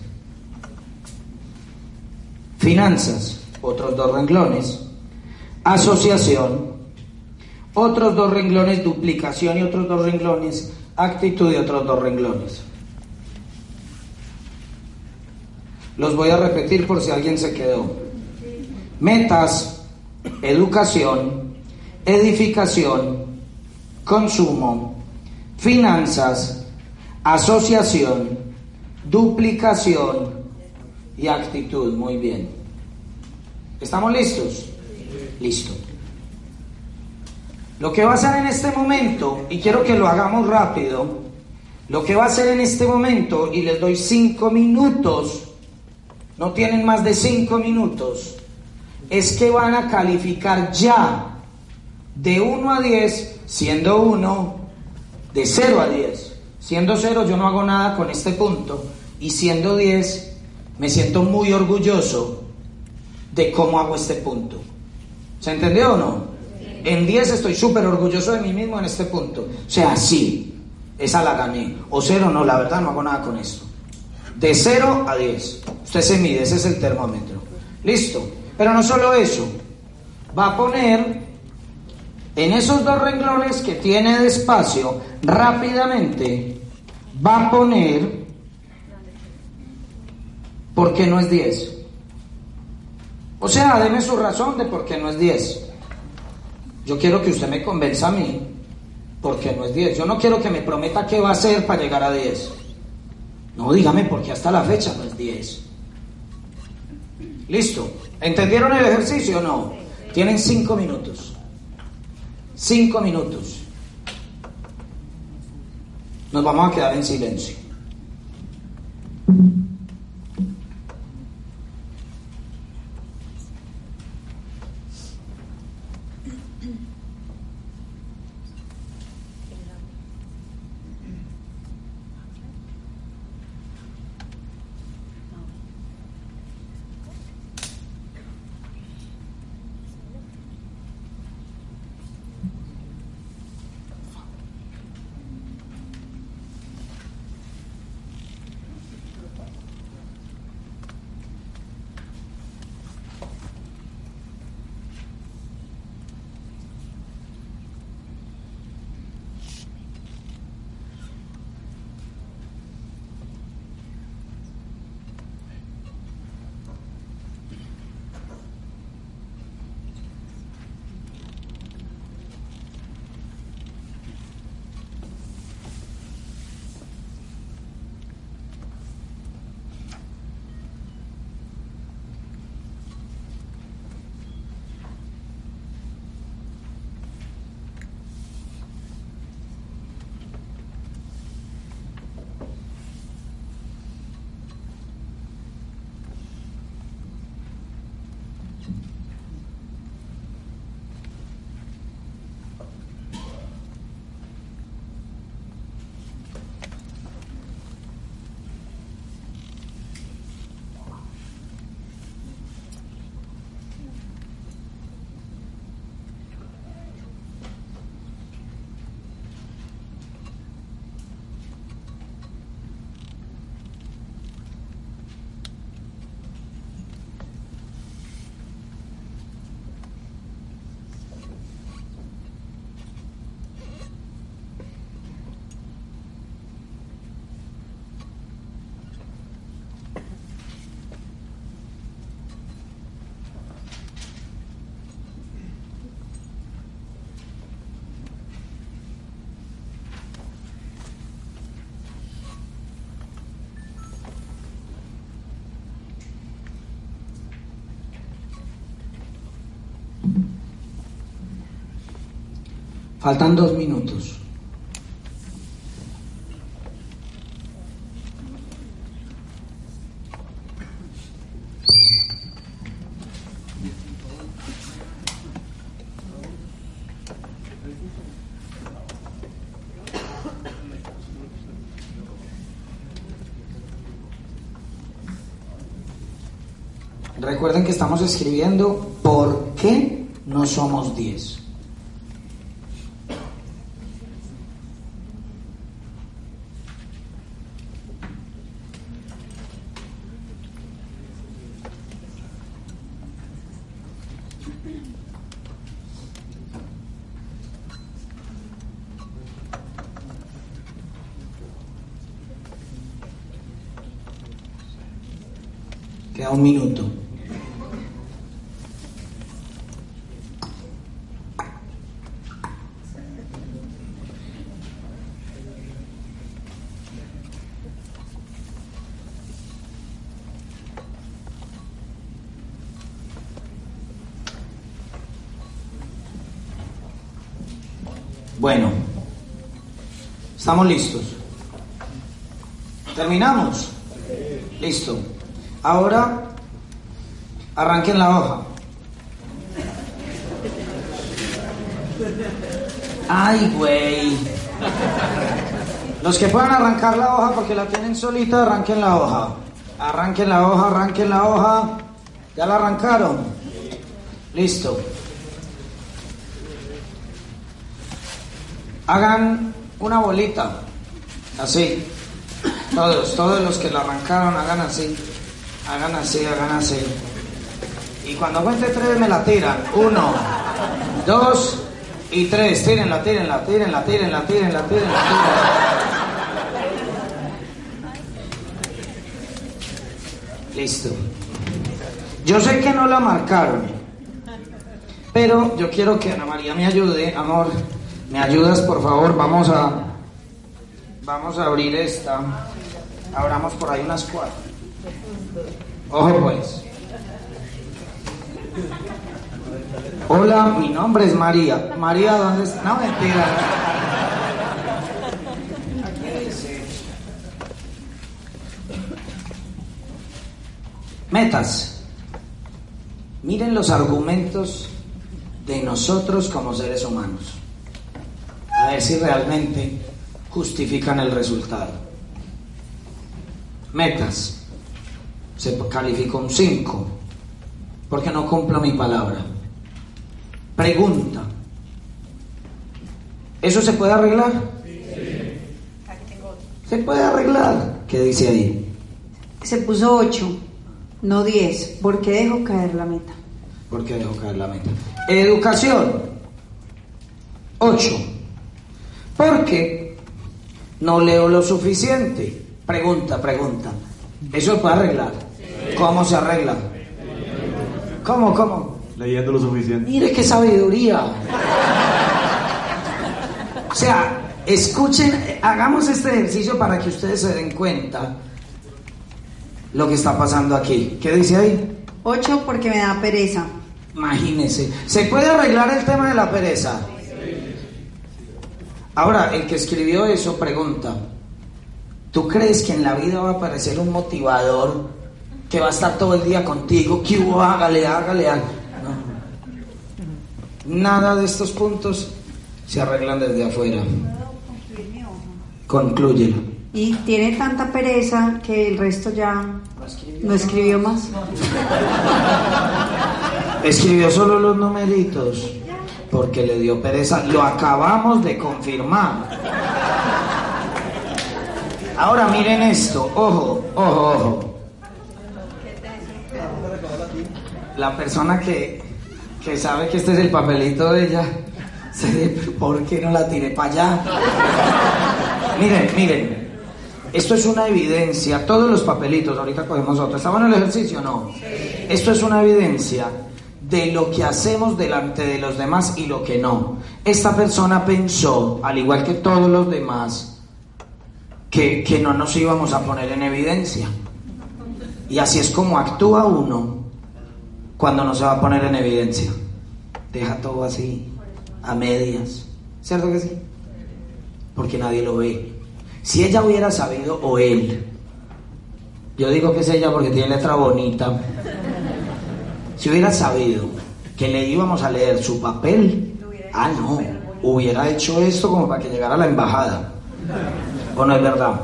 Finanzas, otros dos renglones. Asociación otros dos renglones, duplicación y otros dos renglones, actitud y otros dos renglones. Los voy a repetir por si alguien se quedó. Metas, educación, edificación, consumo, finanzas, asociación, duplicación y actitud. Muy bien. ¿Estamos listos? Listo. Lo que va a hacer en este momento, y quiero que lo hagamos rápido, lo que va a hacer en este momento, y les doy cinco minutos, no tienen más de cinco minutos, es que van a calificar ya de 1 a 10, siendo 1, de 0 a 10. Siendo 0 yo no hago nada con este punto, y siendo 10 me siento muy orgulloso de cómo hago este punto. ¿Se entendió o no? En 10 estoy súper orgulloso de mí mismo en este punto. O sea, sí, esa la gané. O cero, no, la verdad no hago nada con esto. De 0 a 10. Usted se mide, ese es el termómetro. Listo. Pero no solo eso. Va a poner En esos dos renglones que tiene de espacio, rápidamente va a poner por qué no es 10. O sea, deme su razón de por qué no es 10. Yo quiero que usted me convenza a mí por qué no es 10. Yo no quiero que me prometa qué va a hacer para llegar a 10. No, dígame por qué hasta la fecha no es 10. Listo. ¿Entendieron el ejercicio o no? Tienen cinco minutos. Cinco minutos. Nos vamos a quedar en silencio. Faltan dos minutos. Recuerden que estamos escribiendo por qué no somos 10. Queda un minuto. Bueno, estamos listos. ¿Terminamos? Listo. Ahora arranquen la hoja. Ay, güey. Los que puedan arrancar la hoja porque la tienen solita, arranquen la hoja. Arranquen la hoja, arranquen la hoja. ¿Ya la arrancaron? Listo. Hagan una bolita. Así. Todos, todos los que la arrancaron, hagan así. Hagan así, hagan así. Y cuando cuente tres me la tiran. Uno, dos Y tres, tírenla, tírenla, tírenla, tírenla, tírenla, tírenla, tírenla. Listo. Yo sé que no la marcaron, pero yo quiero que Ana María me ayude, amor. ¿Me ayudas, por favor? Vamos a, vamos a abrir esta. Abramos por ahí unas cuatro. Ojo, pues. Hola, mi nombre es María. María, ¿dónde está? No, mentira. Aquí dice. Metas. Miren los argumentos de nosotros como seres humanos. A ver si realmente justifican el resultado. Metas. Se calificó un 5 porque no cumplo mi palabra. Pregunta. ¿Eso se puede arreglar? Se puede arreglar. ¿Qué dice ahí? Se puso 8, no 10. ¿Por qué dejó caer la meta? ¿Por qué dejó caer la meta? Educación. 8. ¿Por qué no leo lo suficiente? Pregunta, pregunta. ¿Eso se puede arreglar? ¿Cómo se arregla? ¿Cómo, cómo? Leyendo lo suficiente. Mire qué sabiduría. O sea, escuchen, hagamos este ejercicio para que ustedes se den cuenta lo que está pasando aquí. ¿Qué dice ahí? 8 porque me da pereza. Imagínense. ¿Se puede arreglar el tema de la pereza? Ahora, el que escribió eso pregunta, ¿tú crees que en la vida va a aparecer un motivador que va a estar todo el día contigo? Que hubo, hágale, hágale, hágale. No. Nada de estos puntos se arreglan desde afuera. Conclúyelo. Y tiene tanta pereza que el resto ya no escribió más. Escribió solo los numeritos porque le dio pereza. Lo acabamos de confirmar. Ahora miren esto, ojo, ojo, ojo. La persona que, que sabe que este es el papelito de ella, se dice, ¿por qué no la tiré para allá? Miren, miren, esto es una evidencia, todos los papelitos, ahorita cogemos otro, ¿está bueno el ejercicio o no? Esto es una evidencia de lo que hacemos delante de los demás y lo que no. Esta persona pensó, al igual que todos los demás, que, que no nos íbamos a poner en evidencia. Y así es como actúa uno cuando no se va a poner en evidencia. Deja todo así, a medias. ¿Cierto que sí? Porque nadie lo ve. Si ella hubiera sabido, o él, yo digo que es ella porque tiene letra bonita, si hubiera sabido que le íbamos a leer su papel, ah, no, hubiera hecho esto como para que llegara a la embajada. ¿O no es verdad?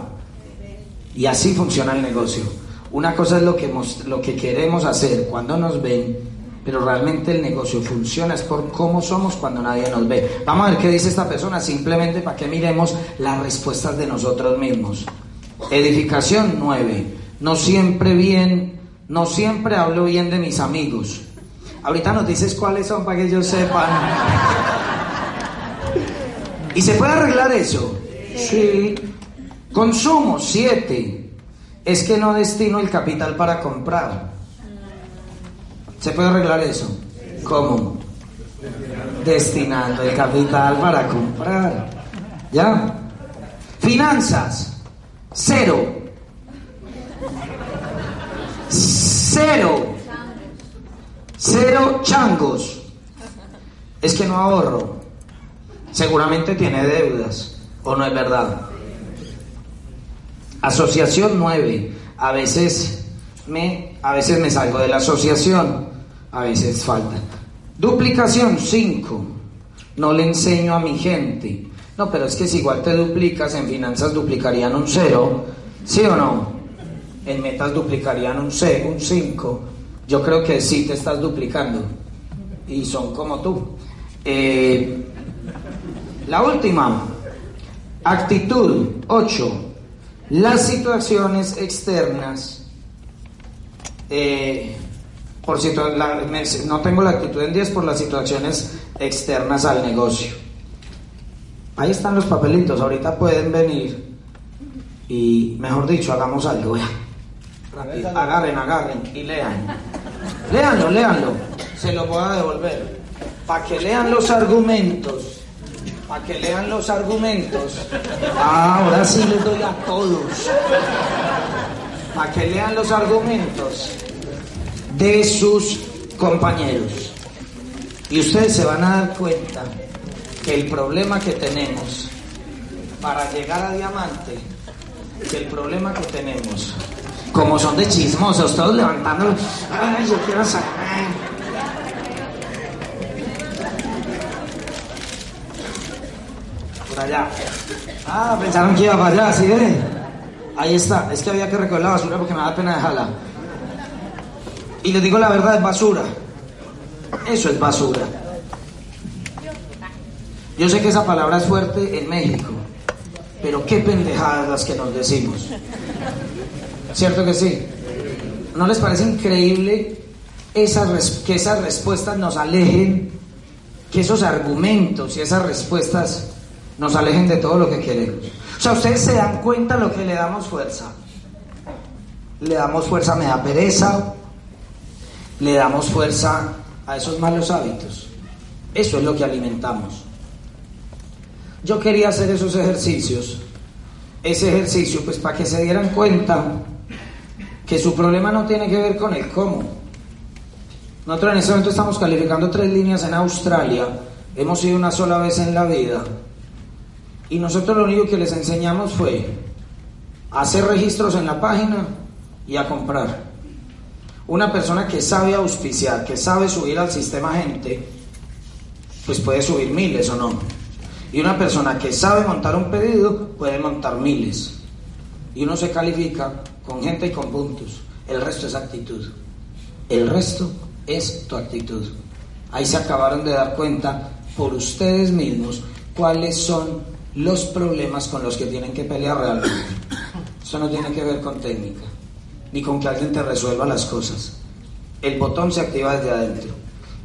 Y así funciona el negocio. Una cosa es lo que, lo que queremos hacer cuando nos ven, pero realmente el negocio funciona es por cómo somos cuando nadie nos ve. Vamos a ver qué dice esta persona, simplemente para que miremos las respuestas de nosotros mismos. Edificación 9. No siempre bien, no siempre hablo bien de mis amigos. Ahorita nos dices cuáles son para que ellos sepan. ¿Y se puede arreglar eso? Sí. Consumo 7. Es que no destino el capital para comprar. ¿Se puede arreglar eso? ¿Cómo? Destinando el capital para comprar. ¿Ya? Finanzas. Cero. Cero. Cero changos. Es que no ahorro. Seguramente tiene deudas. ¿O no es verdad? Asociación 9. A veces me, a veces me salgo de la asociación. A veces falta. Duplicación 5. No le enseño a mi gente. No, pero es que si igual te duplicas, en finanzas duplicarían un 0. ¿Sí o no? En metas duplicarían un 6, un 5. Yo creo que sí te estás duplicando. Y son como tú. Eh, la última. Actitud 8. Las situaciones externas. Eh, por no tengo la actitud en 10 por las situaciones externas al negocio. Ahí están los papelitos, ahorita pueden venir y, mejor dicho, hagamos algo. Agarren, agarren y lean. Leanlo, leanlo. Se lo voy a devolver. Para que lean los argumentos. Para que lean los argumentos. Ah, ahora sí les doy a todos. Para que lean los argumentos de sus compañeros. Y ustedes se van a dar cuenta que el problema que tenemos para llegar a diamante, que el problema que tenemos, como son de chismosos, todos levantando, ay, yo quiero saber. Allá. Ah, pensaron que iba para allá, ¿sí ven? Ahí está, es que había que recoger la basura porque me da pena dejarla. Y les digo la verdad, es basura. Eso es basura. Yo sé que esa palabra es fuerte en México, pero qué pendejadas las que nos decimos. ¿Cierto que sí? ¿No les parece increíble esas, que esas respuestas nos alejen, que esos argumentos y esas respuestas nos alejen de todo lo que queremos? O sea, ustedes se dan cuenta lo que le damos fuerza. Le damos fuerza, me da pereza, le damos fuerza a esos malos hábitos. Eso es lo que alimentamos. Yo quería hacer esos ejercicios, ese ejercicio, pues para que se dieran cuenta que su problema no tiene que ver con el cómo. Nosotros en este momento estamos calificando tres líneas en Australia, hemos ido una sola vez en la vida, y nosotros lo único que les enseñamos fue hacer registros en la página y a comprar. Una persona que sabe auspiciar, que sabe subir al sistema gente, pues puede subir miles o no. Y una persona que sabe montar un pedido puede montar miles. Y uno se califica con gente y con puntos. El resto es actitud. El resto es tu actitud. Ahí se acabaron de dar cuenta por ustedes mismos cuáles son los problemas con los que tienen que pelear realmente. Eso no tiene que ver con técnica ni con que alguien te resuelva las cosas. El botón se activa desde adentro.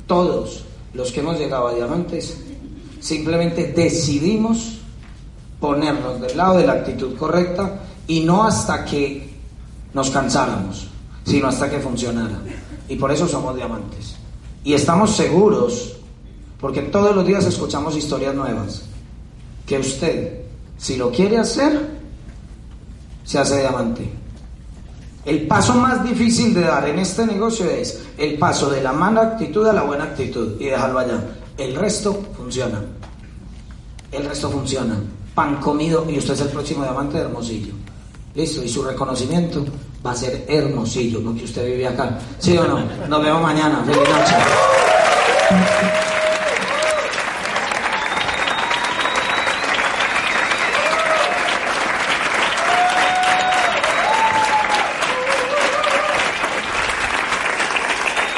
Todos los que hemos llegado a diamantes simplemente decidimos ponernos del lado de la actitud correcta y no hasta que nos cansáramos, sino hasta que funcionara. Y por eso somos diamantes. Y estamos seguros, porque todos los días escuchamos historias nuevas, que usted, si lo quiere hacer, se hace diamante. El paso más difícil de dar en este negocio es el paso de la mala actitud a la buena actitud y dejarlo allá. El resto funciona. El resto funciona. Pan comido y usted es el próximo diamante de Hermosillo. Listo, y su reconocimiento va a ser Hermosillo, porque usted vive acá. ¿Sí o no? Nos vemos mañana. Feliz noche.